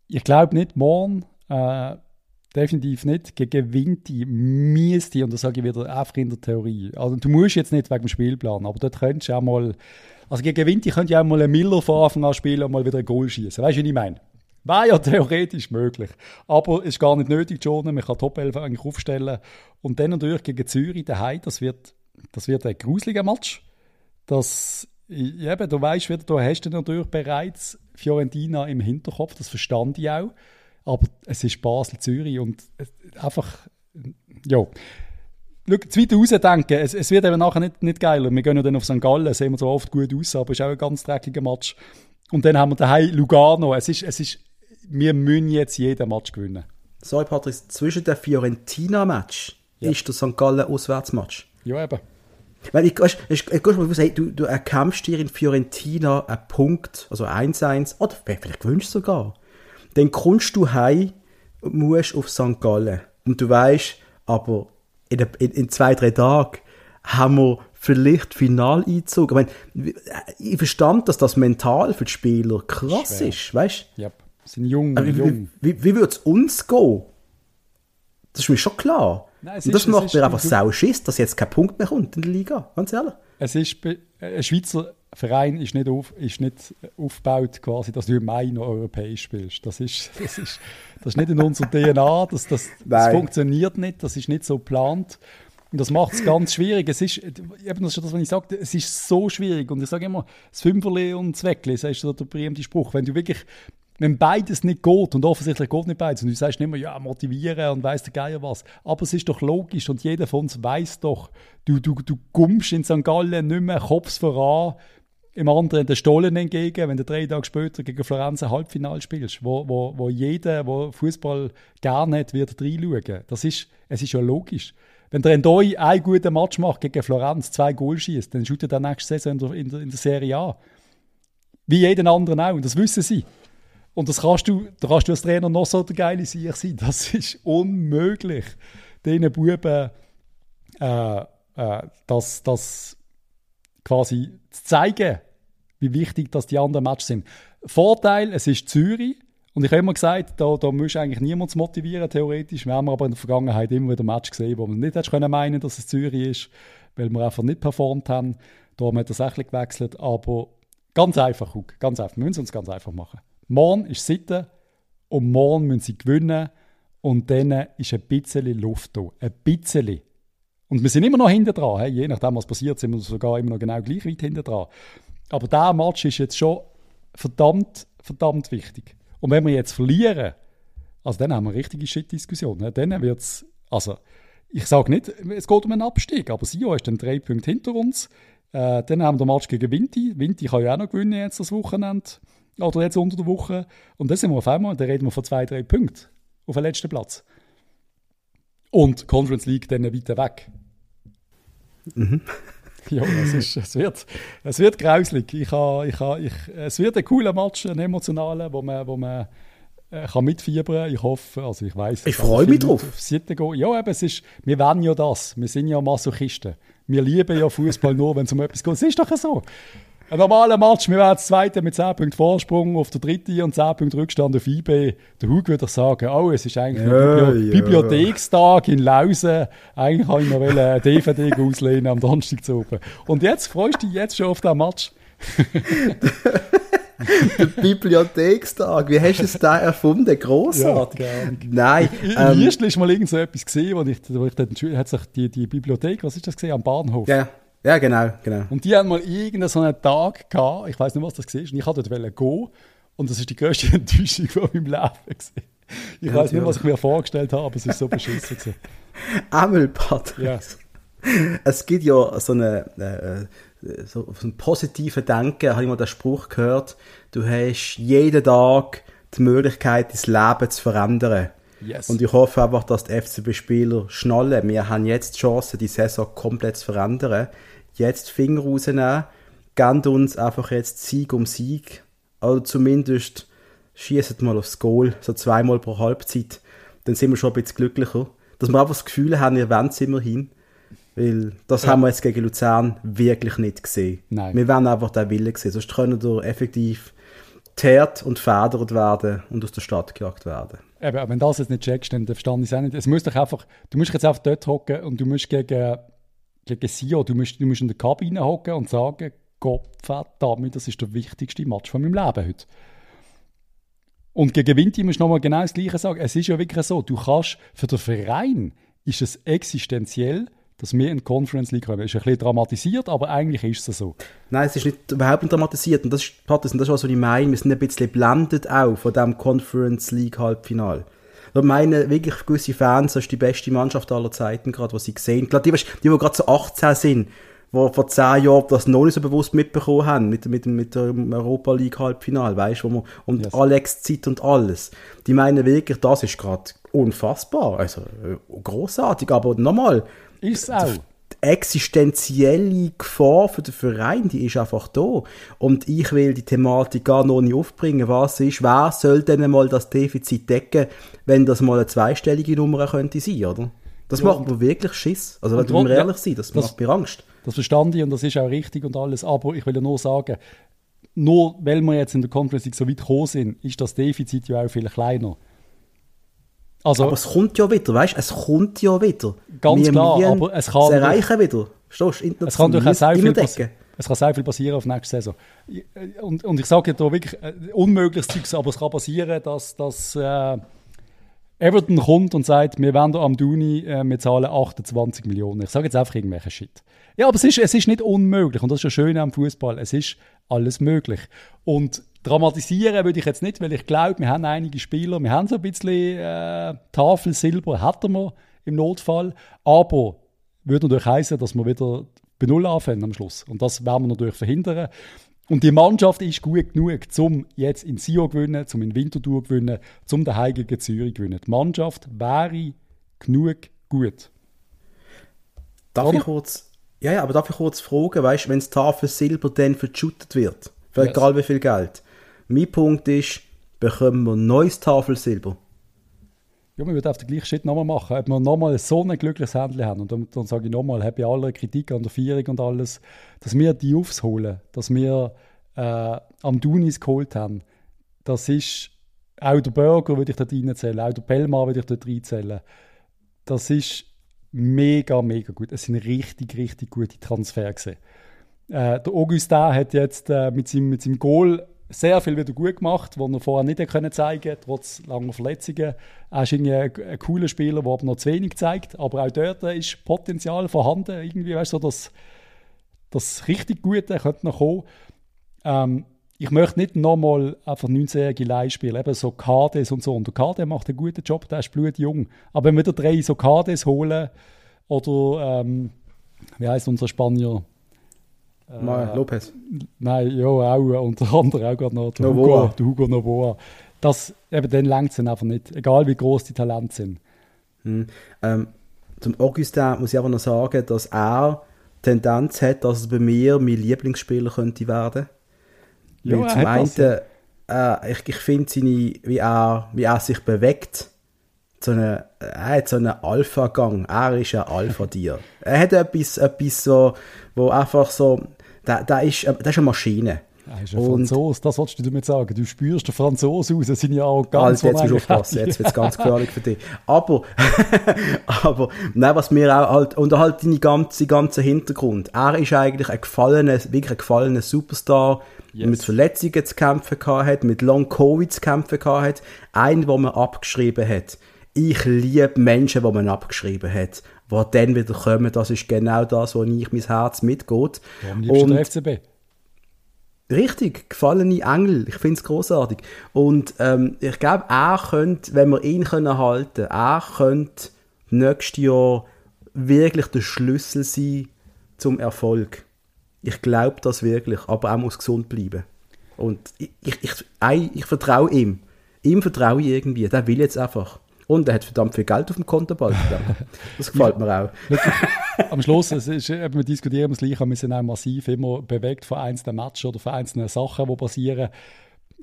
Ich glaube nicht morgen, äh, definitiv nicht, gegen Vinti müsste, und das sage ich wieder einfach in der Theorie, also du musst jetzt nicht wegen dem Spielplan, aber dort könntest du auch mal, also gegen Vinti könnt ihr auch mal einen Miller von Anfang an spielen und mal wieder ein Goal schießen. Weißt du, was ich meine? Wäre ja theoretisch möglich. Aber es ist gar nicht nötig, John. Man kann Top 11 eigentlich aufstellen. Und dann natürlich gegen Zürich daheim, das wird, das wird ein gruseliger Match. Das, eben, du weißt wieder, du hast natürlich bereits Fiorentina im Hinterkopf, das verstand ich auch. Aber es ist Basel-Zürich und einfach, ja. Schau, zu weit rausdenken, es, es wird eben nachher nicht, nicht geiler. Wir gehen ja dann auf St. Gallen, sehen wir so oft gut aus, aber es ist auch ein ganz dreckiger Match. Und dann haben wir daheim Lugano. Es ist, es ist, wir müssen jetzt jeden Match gewinnen. Sorry, Patrick, zwischen dem Fiorentina-Match ja. ist der St. Gallen Auswärtsmatch. Ja, eben. Weil ich, ich, ich, ich, hey, du, du erkämpfst dir in Fiorentina einen Punkt, also 1-1, oder vielleicht gewünscht sogar. Dann kommst du heim und musst auf St. Gallen. Und du weißt, aber in, in, in, zwei, drei Tagen haben wir vielleicht Finaleinzug. Ich, meine, ich verstand, dass das mental für die Spieler krass Schwer. ist, weißt du? Ja, sind jung, wie, jung. Wie, wie, wie würde es uns gehen? Das ist mir schon klar. Nein, und das ist, macht mir einfach sau Schiss, dass jetzt kein Punkt mehr kommt in der Liga, ganz ehrlich. Es ist, ein Schweizer Verein ist nicht, auf, ist nicht aufgebaut, quasi, dass du im Mai noch europäisch spielst. Das ist, das ist, das ist nicht in unserer DNA, das, das, das funktioniert nicht, das ist nicht so geplant. Und das macht es ganz schwierig. Es ist, eben das ist das, was ich sage, es ist so schwierig. Und ich sage immer, das Fünferle und das Weckle, das ist so der berühmte Spruch. Wenn du wirklich wenn beides nicht geht, und offensichtlich geht nicht beides, und du sagst nicht mehr, ja, motivieren und weiss der Geier was, aber es ist doch logisch und jeder von uns weiß doch, du, du, du kommst in St. Gallen nicht mehr Kopf voran, im anderen den Stollen entgegen, wenn du drei Tage später gegen Florenz ein Halbfinale spielst, wo, wo, wo jeder, der Fußball gerne hat, wird reinschauen. Das ist, es ist ja logisch. Wenn der Endoi einen guten Match macht gegen Florenz, zwei Goal schießt, dann schaut er dann nächste Saison in der, in der, Serie an. Wie jeden anderen auch, und das wissen sie. Und das kannst du, da kannst du als Trainer noch so der geile Sieg sein. Das ist unmöglich, diesen Buben äh, äh, das, das quasi zu zeigen, wie wichtig dass die anderen Matches sind. Vorteil, es ist Zürich. Und ich habe immer gesagt, da, da muss eigentlich niemand motivieren, theoretisch. Wir haben aber in der Vergangenheit immer wieder Match gesehen, wo man nicht hätte können dass es Zürich ist, weil wir einfach nicht performt haben. Da haben wir tatsächlich gewechselt. Aber ganz einfach, ganz einfach. Wir müssen es uns ganz einfach machen. Morgen ist Sitte und morgen müssen sie gewinnen und dann ist ein bisschen Luft da. Ein bisschen. Und wir sind immer noch hinter dran. Je nachdem, was passiert, sind wir sogar immer noch genau gleich weit hinter dran. Aber dieser Match ist jetzt schon verdammt, verdammt wichtig. Und wenn wir jetzt verlieren, also dann haben wir eine richtige Shit-Diskussion. Ne? Dann wird es, also ich sage nicht, es geht um einen Abstieg, aber Sio ist dann drei Punkte hinter uns. Äh, dann haben wir den Match gegen Vinti. Vinti kann ja auch noch gewinnen jetzt das Wochenende. Oder jetzt unter der Woche. Und dann sind wir auf einmal, dann reden wir von zwei, drei Punkten auf den letzten Platz. Und Conference League dann weiter weg. Mhm. Ja, es, ist, es, wird, es wird grauslig. Ich ha, ich ha, ich, es wird ein cooler Match, ein emotionaler, wo man, wo man äh, kann mitfiebern. Ich hoffe, also ich weiß. Ich freue mich drauf. Ja, eben, es ist, wir wollen ja das. Wir sind ja Masochisten. Wir lieben ja Fußball nur, wenn es um etwas geht. Es ist doch so. Ein normaler Match, wir wären Zweite mit 10 Punkten Vorsprung auf der Dritte und 10 Punkte Rückstand auf IB. Der Hug würde sagen, oh, es ist eigentlich ja, ein Bibli ja. Bibliothekstag in Lausen. Eigentlich wollte ich noch eine DVD auslehnen am Donnerstag zu oben. Und jetzt freust du dich jetzt schon auf den Match. der Bibliothekstag, wie hast du es da erfunden? Grossartig. Ja, Nein. Ähm, Erst ist mal irgend so etwas gesehen, wo ich, wo ich dann, hat sich die, die Bibliothek, was ist das gesehen, am Bahnhof? Ja. Ja, genau, genau. Und die haben mal irgendeinen so einen Tag gehabt, ich weiß nicht, was das war, und ich wollte dort gehen. Und das ist die größte Enttäuschung von meinem Leben. Gewesen. Ich ja, weiß nicht, was ich mir vorgestellt habe, aber es ist so beschissen. Einmal, Patrick. Ja. Es gibt ja so, eine, äh, so, so ein positiven Denken, habe ich mal den Spruch gehört, du hast jeden Tag die Möglichkeit, dein Leben zu verändern. Yes. Und ich hoffe einfach, dass die FCB-Spieler schnallen. Wir haben jetzt die Chance, die Saison komplett zu verändern. Jetzt Finger rausnehmen, geben uns einfach jetzt Sieg um Sieg. Oder zumindest schießen mal aufs Goal, so zweimal pro Halbzeit. Dann sind wir schon ein bisschen glücklicher. Dass wir einfach das Gefühl haben, wir wollen es immerhin. Weil das ja. haben wir jetzt gegen Luzern wirklich nicht gesehen. Nein. Wir werden einfach den Willen gesehen. Sonst können wir effektiv teert und federt werden und aus der Stadt gejagt werden. Eben, wenn du das jetzt nicht checkst, dann verstand ich es auch nicht. Es muss doch einfach, du musst jetzt einfach dort hocken und du musst gegen, gegen Sio, du musst, du musst in der Kabine hocken und sagen, Gott verdammt, das ist der wichtigste Match von meinem Leben heute. Und gegen Winti musst du nochmal genau das Gleiche sagen. Es ist ja wirklich so, du kannst, für den Verein ist es existenziell, dass wir in die Conference League kommen. Ist ein bisschen dramatisiert, aber eigentlich ist es so. Nein, es ist nicht, überhaupt nicht dramatisiert. Und das ist, Patterson, das ist, was ich meine. Wir sind ein bisschen blendet auch von diesem Conference League Halbfinale. Ich meine, wirklich gewisse Fans, das ist die beste Mannschaft aller Zeiten gerade, was sie sehen. Gerade die, die, die gerade so 18 sind, die vor 10 Jahren das noch nicht so bewusst mitbekommen haben, mit, mit, mit dem Europa League Halbfinale, weißt du, und yes. Alex Zeit und alles. Die meinen wirklich, das ist gerade unfassbar, also äh, großartig, aber nochmal, ist auch. Die existenzielle Gefahr für den Verein, die ist einfach da. Und ich will die Thematik gar noch nicht aufbringen. Was ist, wer soll denn mal das Defizit decken, wenn das mal eine zweistellige Nummer könnte sein, oder? Das ja, macht mir wirklich Schiss. Also, wenn wir ehrlich sein, das, das macht mir Angst. Das verstand ich und das ist auch richtig und alles. Aber ich will ja nur sagen, nur weil wir jetzt in der Conference so weit gekommen sind, ist das Defizit ja auch viel kleiner. Also, aber es kommt ja wieder, weißt du? Es kommt ja wieder. Ganz wir klar, aber es kann... Es erreichen wieder. Verstehst du? Es kann durchaus sehr viel passieren. Es kann sehr viel passieren auf nächste Saison. Und, und ich sage da wirklich äh, unmögliches Zeugs, aber es kann passieren, dass, dass äh, Everton kommt und sagt, wir werden am Duni, äh, wir zahlen 28 Millionen. Ich sage jetzt einfach irgendwelchen Shit. Ja, aber es ist, es ist nicht unmöglich und das ist das Schöne am Fußball. Es ist alles möglich. Und dramatisieren würde ich jetzt nicht, weil ich glaube, wir haben einige Spieler, wir haben so ein bisschen äh, Tafel Silber, hätten wir im Notfall, aber würde natürlich heißen, dass wir wieder bei Null anfangen am Schluss. Und das werden wir natürlich verhindern. Und die Mannschaft ist gut genug, um jetzt in Sio gewinnen, um in Winterthur gewinnen, um den heiligen Zürich gewinnen. Die Mannschaft wäre genug gut. Darf Oder? ich kurz, ja, ja, aber darf ich kurz fragen, weißt, du, wenn das Tafel Silber dann verschüttet wird, für yes. egal wie viel Geld, mein Punkt ist, bekommen wir neues Tafel Silber? Ja, man würde auf den gleichen Schritt nochmal machen. Ob wir nochmal so ein glückliches Händchen haben, und dann, dann sage ich nochmal, habe ich alle Kritik an der Vierung und alles, dass wir die aufholen, dass wir äh, am Dunis geholt haben, das ist, auch der Burger würde ich dort reinzählen, auch der Pellmar würde ich dort reinzählen. Das ist mega, mega gut. Es sind richtig, richtig gute Transfer gesehen. Äh, der Augustin hat jetzt äh, mit, seinem, mit seinem Goal sehr viel wieder gut gemacht, was er vorher nicht können zeigen trotz langer Verletzungen. Er ist ein, ein, cooler Spieler, der aber noch zu wenig zeigt. Aber auch dort ist Potenzial vorhanden. Irgendwie, weißt du, das, das richtig Gute könnte noch kommen. Ähm, ich möchte nicht nochmal einfach 19-jährige Leih spielen, eben so KDs und so. Und der KD macht einen guten Job, der ist blutjung. Aber wenn wir wieder drei so KDs holen, oder ähm, wie heißt unser Spanier? Äh, Lopez. Nein, ja, auch unter anderem auch gerade noch der Novoa. Hugo, der Hugo Novoa. Das, eben dann längt es einfach nicht, egal wie groß die Talente sind. Hm. Ähm, zum Augustin muss ich aber noch sagen, dass er Tendenz hat, dass es bei mir mein Lieblingsspieler könnte werden. Ja, Weil zum einen, äh, ich, ich finde wie er, wie er sich bewegt, so eine, er hat so einen Alpha-Gang. Er ist ein Alpha-Tier. er hat etwas, etwas so, wo einfach so, der, der, ist, der ist eine Maschine. Er ist ein Franzose, das wolltest du damit sagen. Du spürst den Franzose aus, das sind ja auch ganz Alter, jetzt aufpassen, jetzt wird es ganz gefährlich für dich. Aber, aber nein, was mir auch halt, und halt deine ganze, ganze Hintergrund. Er ist eigentlich ein gefallener, wirklich ein gefallener Superstar, yes. der mit Verletzungen zu kämpfen hat, mit Long-Covid zu kämpfen hat. Einen, den man abgeschrieben hat. Ich liebe Menschen, die man abgeschrieben hat die dann wieder kommen, das ist genau das, wo ich mein Herz mitgeht. Warum liebst du den FCB? Richtig, gefallene Engel. Ich finde es großartig. Und ähm, ich glaube, er könnte, wenn wir ihn können halten, er könnte nächstes Jahr wirklich der Schlüssel sein zum Erfolg. Ich glaube das wirklich, aber er muss gesund bleiben. Und ich, ich, ich, ich, ich vertraue ihm. Ihm vertraue ich irgendwie. Der will jetzt einfach. Und er hat verdammt viel Geld auf dem Konto bald. Das gefällt mir auch. Am Schluss, es ist, wir diskutieren das Gleiche, wir sind auch massiv immer bewegt von einzelnen Matches oder von einzelnen Sachen, die passieren.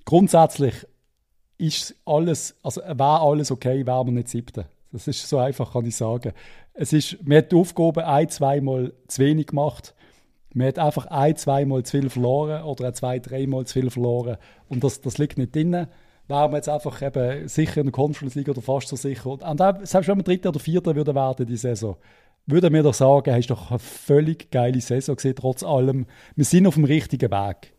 Grundsätzlich ist alles, also wäre alles okay, wäre man nicht siebte. Das ist so einfach, kann ich sagen. Es ist, man hat die Aufgabe ein, zweimal zu wenig gemacht. Man hat einfach ein, zweimal zu viel verloren oder zwei, dreimal zu viel verloren. Und das, das liegt nicht drinnen wären wir jetzt einfach eben sicher in der Conference League oder fast so sicher. Und auch, selbst wenn wir Dritter oder Vierter würden werden die Saison, würden wir doch sagen, hast doch eine völlig geile Saison gesehen, trotz allem. Wir sind auf dem richtigen Weg.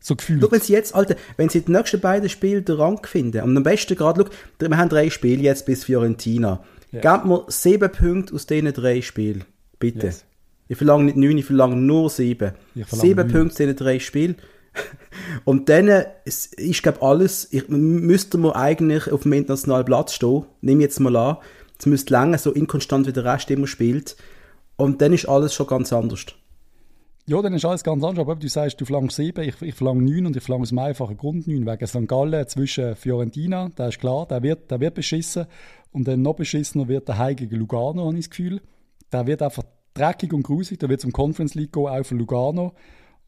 So gefühlt. Schau, wenn sie jetzt, Alter, wenn sie die nächsten beiden Spiele den Rang finden, und am besten gerade, schau, wir haben drei Spiele jetzt bis Fiorentina. Yes. Gebt mir sieben Punkte aus diesen drei Spielen. Bitte. Yes. Ich verlange nicht neun, ich verlange nur sieben. Sieben neun. Punkte aus diesen drei Spielen. Und dann ist, ist glaube alles, ich, müsste man eigentlich auf dem internationalen Platz stehen, nehme jetzt mal an, es müsste lange so inkonstant wie der Rest immer spielt. Und dann ist alles schon ganz anders. Ja, dann ist alles ganz anders. Aber du sagst, du verlangst sieben, ich, ich verlange neun und ich verlange aus dem einfachen Grund neun. Wegen St. Gallen zwischen Fiorentina, da ist klar, der wird, der wird beschissen. Und dann noch beschissener wird der Heim gegen Lugano, habe ich das Gefühl. Der wird einfach dreckig und grusig. Der wird zum Conference League gehen, auch für Lugano.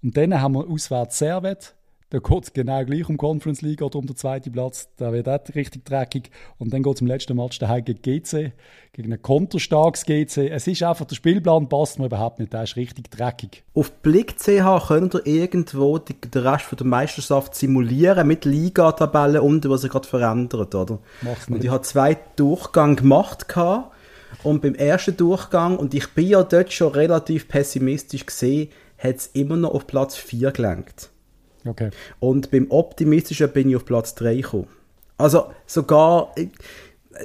Und dann haben wir auswärts Servet. da geht es genau gleich um Conference League oder um den zweiten Platz. Da wird auch richtig dreckig. Und dann geht es im letzten Match daheim gegen GC, gegen ein konterstarkes GC. Es ist einfach, der Spielplan passt mir überhaupt nicht. Der ist richtig dreckig. Auf Blick CH könnt ihr irgendwo die, den Rest von der Meisterschaft simulieren mit Liga-Tabellen unten, was sich gerade verändert, oder? Mach's Und nicht. ich habe zwei Durchgänge gemacht gehabt. und beim ersten Durchgang, und ich bin ja dort schon relativ pessimistisch gesehen, hat es immer noch auf Platz 4 gelenkt. Okay. Und beim Optimistischen bin ich auf Platz 3 gekommen. Also sogar,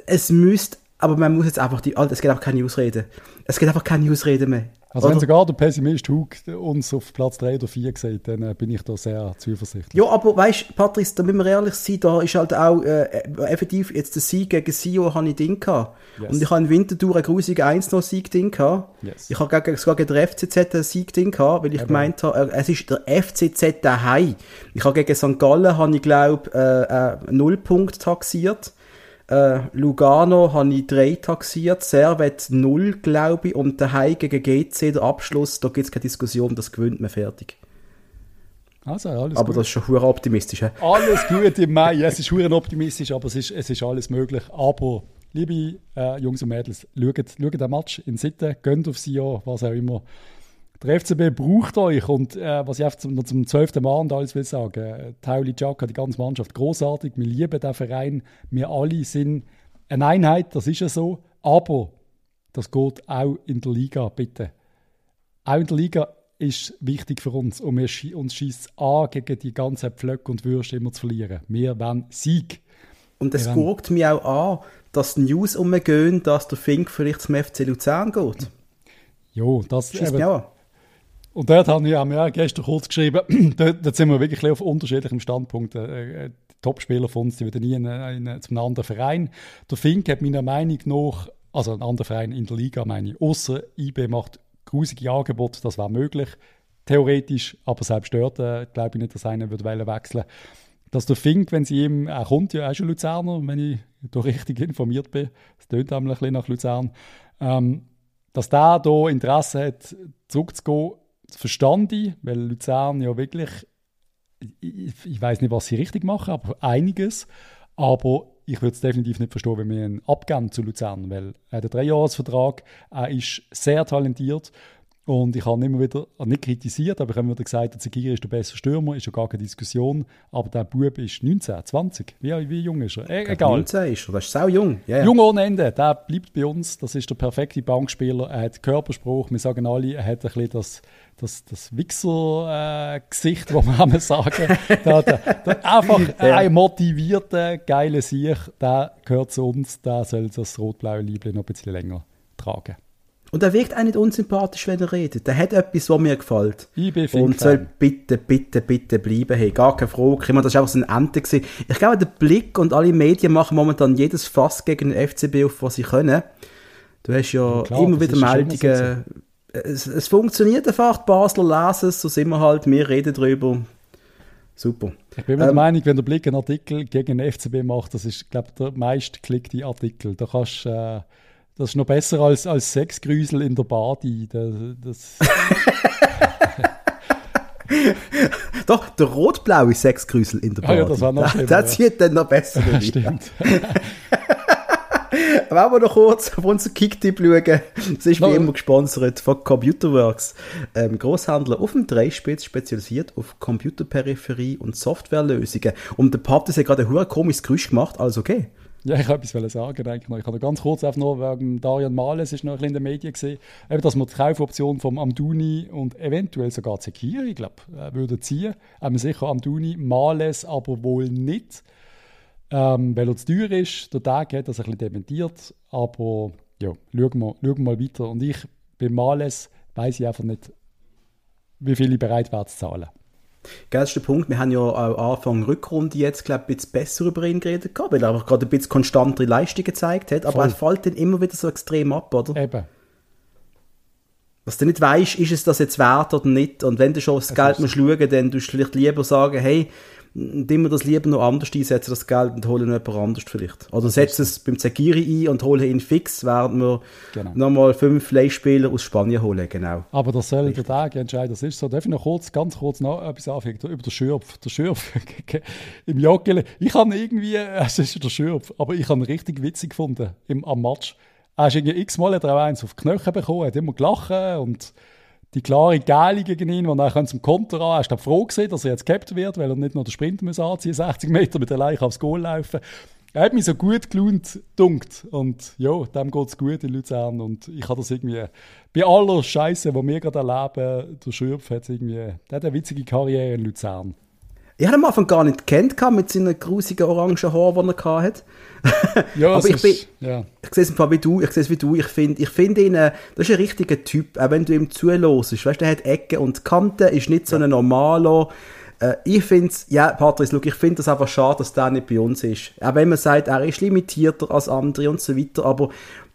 es müsste, aber man muss jetzt einfach, die, es gibt einfach keine Ausreden. Es gibt einfach keine Ausreden mehr. Also wenn Oder? sogar der Pessimist Hug uns auf Platz 3 oder 4 sieht, dann äh, bin ich da sehr zuversichtlich. Ja, aber weißt, Patrice, da müssen wir ehrlich sein, da ist halt auch äh, effektiv jetzt der Sieg gegen Sio habe ich Ding gehabt. Yes. Und ich habe in Winterthur einen grusigen 1-0-Sieg Ding gehabt. Yes. Ich habe sogar gegen den FCZ einen Sieg Ding gehabt, weil ich gemeint habe, äh, es ist der FCZ daheim. Ich habe gegen St. Gallen, habe ich glaube äh, äh, Nullpunkt taxiert. Äh, Lugano habe ich 3 taxiert, Servet 0, glaube ich, und daheim gegen GC, der Abschluss, da gibt es keine Diskussion, das gewinnt man fertig. Also Aber gut. das ist schon hure optimistisch. He? Alles gut im Mai. Ja, es ist verdammt optimistisch, aber es ist, es ist alles möglich. Aber, liebe äh, Jungs und Mädels, schaut, schaut den Match in Sitten, gönnt auf sie an, was auch immer. Der FCB braucht euch und äh, was ich einfach zum, zum zwölften Mal und alles will sagen, äh, Tauli Chaka, die ganze Mannschaft, großartig. Wir lieben den Verein. Wir alle sind eine Einheit, das ist ja so. Aber das geht auch in der Liga, bitte. Auch in der Liga ist wichtig für uns und wir uns schießt an, gegen die ganzen Pflöcke und Würste immer zu verlieren. Wir wollen Sieg. Und es guckt mich auch an, dass die News umgehen, dass der Fink vielleicht zum FC Luzern geht. Jo, das Schießt eben, auch. Und dort wir, haben wir auch gestern kurz geschrieben, dort, sind wir wirklich auf unterschiedlichem Standpunkt. Äh, äh, die Topspieler von uns, die wieder nie in, in, zum anderen Verein. Der Fink hat meiner Meinung nach, also ein anderer Verein in der Liga, meine ich, außer IB macht grusige Angebote, das wäre möglich, theoretisch, aber selbst dort äh, glaube ich nicht, dass einer würde wechseln dass der Fink, wenn sie ihm, er kommt ja auch schon Luzerner, wenn ich da richtig informiert bin, es tönt einmal ein bisschen nach Luzern, ähm, dass der da Interesse hat, zurückzugehen, das verstand ich, weil Luzern ja wirklich, ich, ich weiß nicht, was sie richtig machen, aber einiges. Aber ich würde es definitiv nicht verstehen, wenn wir ihn abgeben zu Luzern, weil er hat einen Dreijahresvertrag, er ist sehr talentiert und ich habe immer wieder, also nicht kritisiert, aber ich habe immer wieder gesagt, der Zegiri ist der beste Stürmer, ist ja gar keine Diskussion, aber der Bub ist 19, 20, wie, wie jung ist er? E egal. 19 ist er, das ist sau jung. Ja. Jung ohne Ende, der bleibt bei uns. Das ist der perfekte Bankspieler. Er hat Körperspruch. Wir sagen alle, er hat ein bisschen das, das, das Wichser-Gesicht, wo wir einmal sagen. Der, der, der, einfach Ja. ein motivierter, geiler Sieg, der gehört zu uns. Der soll das rot-blaue Liebling noch ein bisschen länger tragen. Und er wirkt auch nicht unsympathisch, wenn er redet. Er hat etwas, was mir gefällt. Ich bin. Und soll bitte, bitte, bitte bleiben. Hey, gar keine Frage. Ich meine, das war einfach so ein Ente. Gewesen. Ich glaube, der Blick und alle Medien machen momentan jedes Fass gegen den FCB auf, was sie können. Du hast ja, Ja, klar, immer wieder immer Meldungen. Es, es funktioniert einfach. Die Basler lesen es, so sind wir halt. Wir reden drüber. Super. Ich bin mir der Ähm, Meinung, wenn der Blick einen Artikel gegen den FCB macht, das ist, glaube ich, der meistgeklickte Artikel. Da kannst, äh, das ist noch besser als, als Sexgrüsel in der Badi. Da, das, Doch, der rot-blaue Sexgrüsel in der Ah Bade. ja, das war noch Der- schlimmer, Der ja. zieht dann noch besser. rein. stimmt. Wenn wir noch kurz auf unseren Kicktipp schauen, das ist wie No. immer gesponsert von Computerworks. Ähm, Großhändler auf dem Dreispitz spezialisiert auf Computerperipherie und Softwarelösungen. Und der Papi hat gerade ein komisches Geräusch gemacht, alles okay. Ja, ich wollte etwas sagen. Eigentlich noch. Ich habe ganz kurz noch wegen Darian Males, ist noch ein bisschen in den Medien gesehen, eben, dass man die Kaufoption vom Amduni und eventuell sogar Zekiri, ich glaube, äh, würde ziehen. Ähm, sicher Amduni, Males aber wohl nicht, ähm, weil er zu teuer ist. Der Tag hat das ein bisschen dementiert, aber ja, schauen wir, schauen wir mal weiter. Und ich, bei Males, weiß ich einfach nicht, wie viel ich bereit wäre zu zahlen. Gell, das ist der Punkt. Wir haben ja auch Anfang Rückrunde jetzt, glaube ich, ein bisschen besser über ihn geredet gehabt, weil er einfach gerade ein bisschen konstantere Leistungen gezeigt hat. Aber Voll. er fällt dann immer wieder so extrem ab, oder? Eben. Was du nicht weißt, ist es das jetzt wert oder nicht? Und wenn du schon aufs Geld musst schauen, dann tust du vielleicht lieber sagen, hey, und immer das lieber noch anders einsetzen, das Geld, und holen jemand anders vielleicht. Oder setzen es beim Zegiri ein und holen ihn fix, während wir genau. nochmal fünf Leihspieler aus Spanien holen, genau. Aber das soll der Tag entscheiden, das ist so. Darf ich noch kurz, ganz kurz noch etwas anfangen, über den Schürpf. Der Schürpf im Joggeli. Ich habe irgendwie, es ist der Schürpf, aber ich habe ihn richtig witzig gefunden im, am Match. Er ist irgendwie x-mal hat er auch eins auf die Knöchel bekommen, hat immer gelacht und die klare Geile gegen ihn, wo er zum Konter an, er ist froh gewesen, dass er jetzt gehabt wird, weil er nicht noch den Sprint muss anziehen 60 Meter mit der Leiche aufs Goal laufen. Er hat mich so gut gelohnt, dunkt. Und ja, dem geht es gut in Luzern. Und ich habe das irgendwie, bei aller Scheiße, die wir gerade erleben, der Schürpf hat irgendwie, der hat eine witzige Karriere in Luzern. Ich habe ihn am Anfang gar nicht kennt mit seinen grusigen orangen Haaren, die er hatte. ja, Aber ich, bin, ja. ich sehe es wie du, ich sehe es wie du, ich finde ich find ihn, äh, das ist ein richtiger Typ, auch wenn du ihm zuhörst. Weißt du, er hat Ecken und Kanten, ist nicht so ein normaler, äh, ich finde es, ja, Patrice, look, ich finde es einfach schade, dass der nicht bei uns ist. Auch wenn man sagt, er ist limitierter als andere und so weiter, aber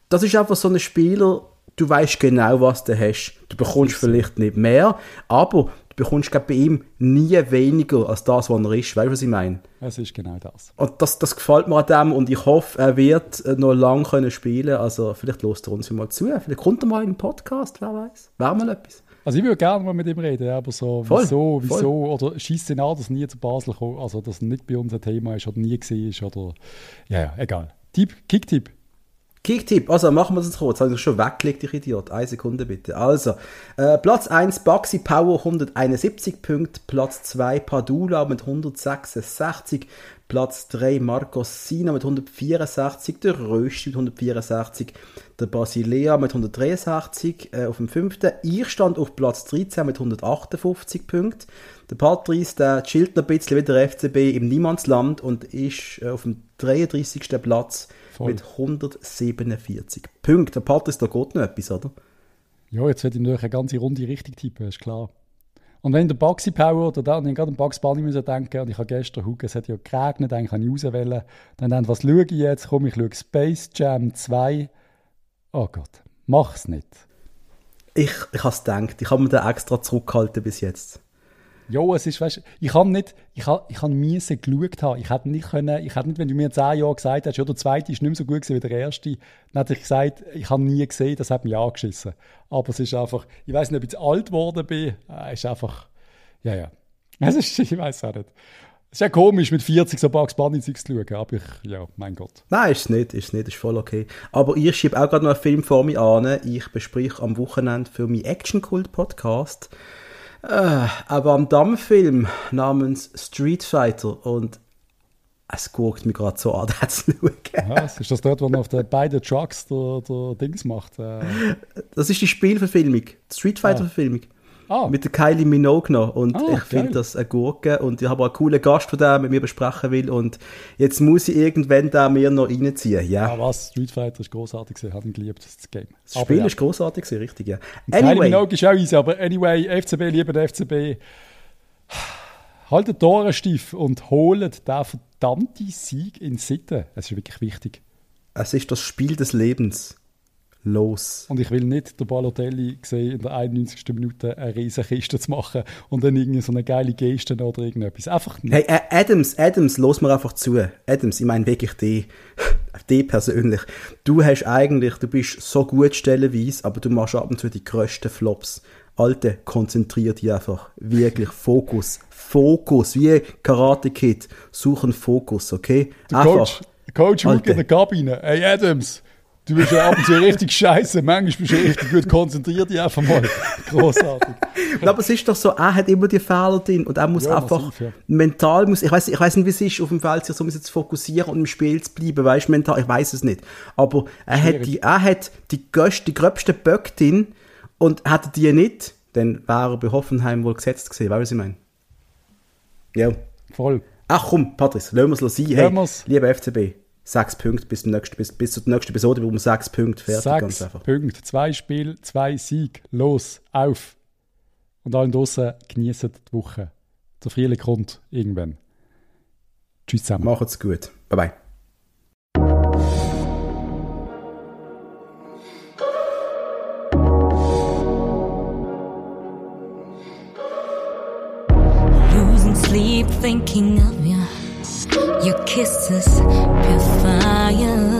das ist einfach so ein Spieler, du weißt genau, was du hast. Du bekommst vielleicht nicht mehr, aber du bekommst glaub, bei ihm nie weniger als das, was er ist. Weißt du, was ich meine? Es ist genau das. Und das, das gefällt mir an dem und ich hoffe, er wird äh, noch lange können spielen. Also vielleicht lässt er uns mal zu. Vielleicht kommt er mal in den Podcast, wer weiß. Wäre mal etwas. Also ich würde gerne mal mit ihm reden, aber so, voll, wieso, wieso, voll. oder schießt ihn an, dass nie zu Basel kommt, also dass er nicht bei uns ein Thema ist oder nie gesehen ist oder, ja, ja, egal. Tipp, Kicktipp. Kicktipp, also machen wir es kurz. Habe ich schon weggelegt, ich Idiot. Eine Sekunde bitte. Also, äh, Platz 1 Baxi Power 171 Punkte, Platz 2 Padula mit 166, Platz 3 Marcos Sina mit 164, der Rösti mit 164, der Basilea mit 163 äh, auf dem 5. Ich stand auf Platz 13 mit 158 Punkten. Der Patrice, der chillt noch ein bisschen wie der FCB im Niemandsland und ist äh, auf dem 33. Platz Voll. mit 147 Punkten. Der Patrice, da geht noch etwas, oder? Ja, jetzt hätte ich natürlich eine ganze Runde richtig tippen, ist klar. Und wenn der Baxi Power oder dann, ich gerade an Bugs Bunny müssen denken und ich habe gestern Hugo, es hat ja geregnet, eigentlich kann ich rauswählen. Dann, dann was schaue ich jetzt? Komm, ich schaue Space Jam 2. Oh Gott, mach's nicht. Ich, ich habe es gedacht, ich habe mir den extra zurückgehalten bis jetzt. Ja, es ist, weißt, ich habe nicht, ich habe, ich habe miese geschaut haben. Ich hätte nicht können, ich hätte nicht, wenn du mir zehn Jahre gesagt hättest, ja, der zweite ist nicht mehr so gut gewesen wie der erste, dann hätte ich gesagt, ich habe nie gesehen, das hat mich angeschissen. Aber es ist einfach, ich weiß nicht, ob ich jetzt alt geworden bin, es ist einfach, ja, ja. Es ist, ich weiß auch nicht. Es ist ja komisch, mit 40 so Bugs Bunny zu schauen, aber ich, ja, mein Gott. Nein, ist es nicht, ist nicht, ist voll okay. Aber ich schiebe auch gerade noch einen Film vor mir an. Ich bespreche am Wochenende für meinen Action-Kult-Podcast äh, aber am Damm-Film namens Street Fighter und es guckt mir gerade so an, das zu schauen. Was? Ist das dort, wo man auf den beiden Trucks der, der Dings macht? Äh. Das ist die Spielverfilmung, die Street Fighter-Verfilmung. Ah. Ah. Mit der Kylie Minogue noch. Und ah, ich finde das eine Gurke. Und ich habe auch einen coolen Gast, der mit mir besprechen will. Und jetzt muss ich irgendwann da mir noch reinziehen. Ja. ja, was? Street Fighter ist großartig. Ich habe ihn geliebt, das Game. Das Spiel ja. ist großartig, richtig, ja. Anyway. Kylie Minogue ist auch easy, aber anyway, FCB, lieber der FCB. Haltet die Ohren steif und holt den verdammten Sieg in Sitten. Es ist wirklich wichtig. Es ist das Spiel des Lebens los. Und ich will nicht der Balotelli sehen, in der 91. Minute eine riesige Kiste zu machen und dann irgendwie so eine geile Geste oder irgendetwas. Einfach nicht. Hey, Adams, Adams, los mir einfach zu. Adams, ich meine wirklich die, die persönlich. Du hast eigentlich, du bist so gut stellenweise, aber du machst ab und zu die größten Flops. Alte, konzentrier dich einfach. Wirklich, Fokus. Fokus, wie Karate Kid. Suchen Fokus, okay? Der Coach, Coach Hook in der Kabine. Hey Adams, Du bist ja ab und zu richtig scheiße, manchmal bist du richtig gut konzentriert, dich einfach mal. Großartig. aber es ist doch so, er hat immer die Fehler drin und er muss ja, einfach massiv, ja. mental, muss, ich weiß ich weiß nicht, wie es ist, auf dem Feld sich so zu fokussieren und im Spiel zu bleiben, weißt mental, ich weiß es nicht. Aber er Schwierig. hat die, er hat die, größte, die gröbsten Böcke drin und hätte die nicht, dann wäre er bei Hoffenheim wohl gesetzt gewesen, weißt du, was ich meine? Ja. Voll. Ach komm, Patrice, lassen wir es sein. Hey, lieber FCB sechs Punkte bis, nächsten, bis, bis zur nächsten Episode, wo man sechs Punkte fertig sechs ganz einfach. Punkte, zwei Spiele, zwei Sieg, los, auf. Und allen draußen genießen die Woche. Der Frühling kommt irgendwann. Tschüss zusammen. Macht's gut. Bye bye. Losing sleep thinking of. Your kisses, pure fire.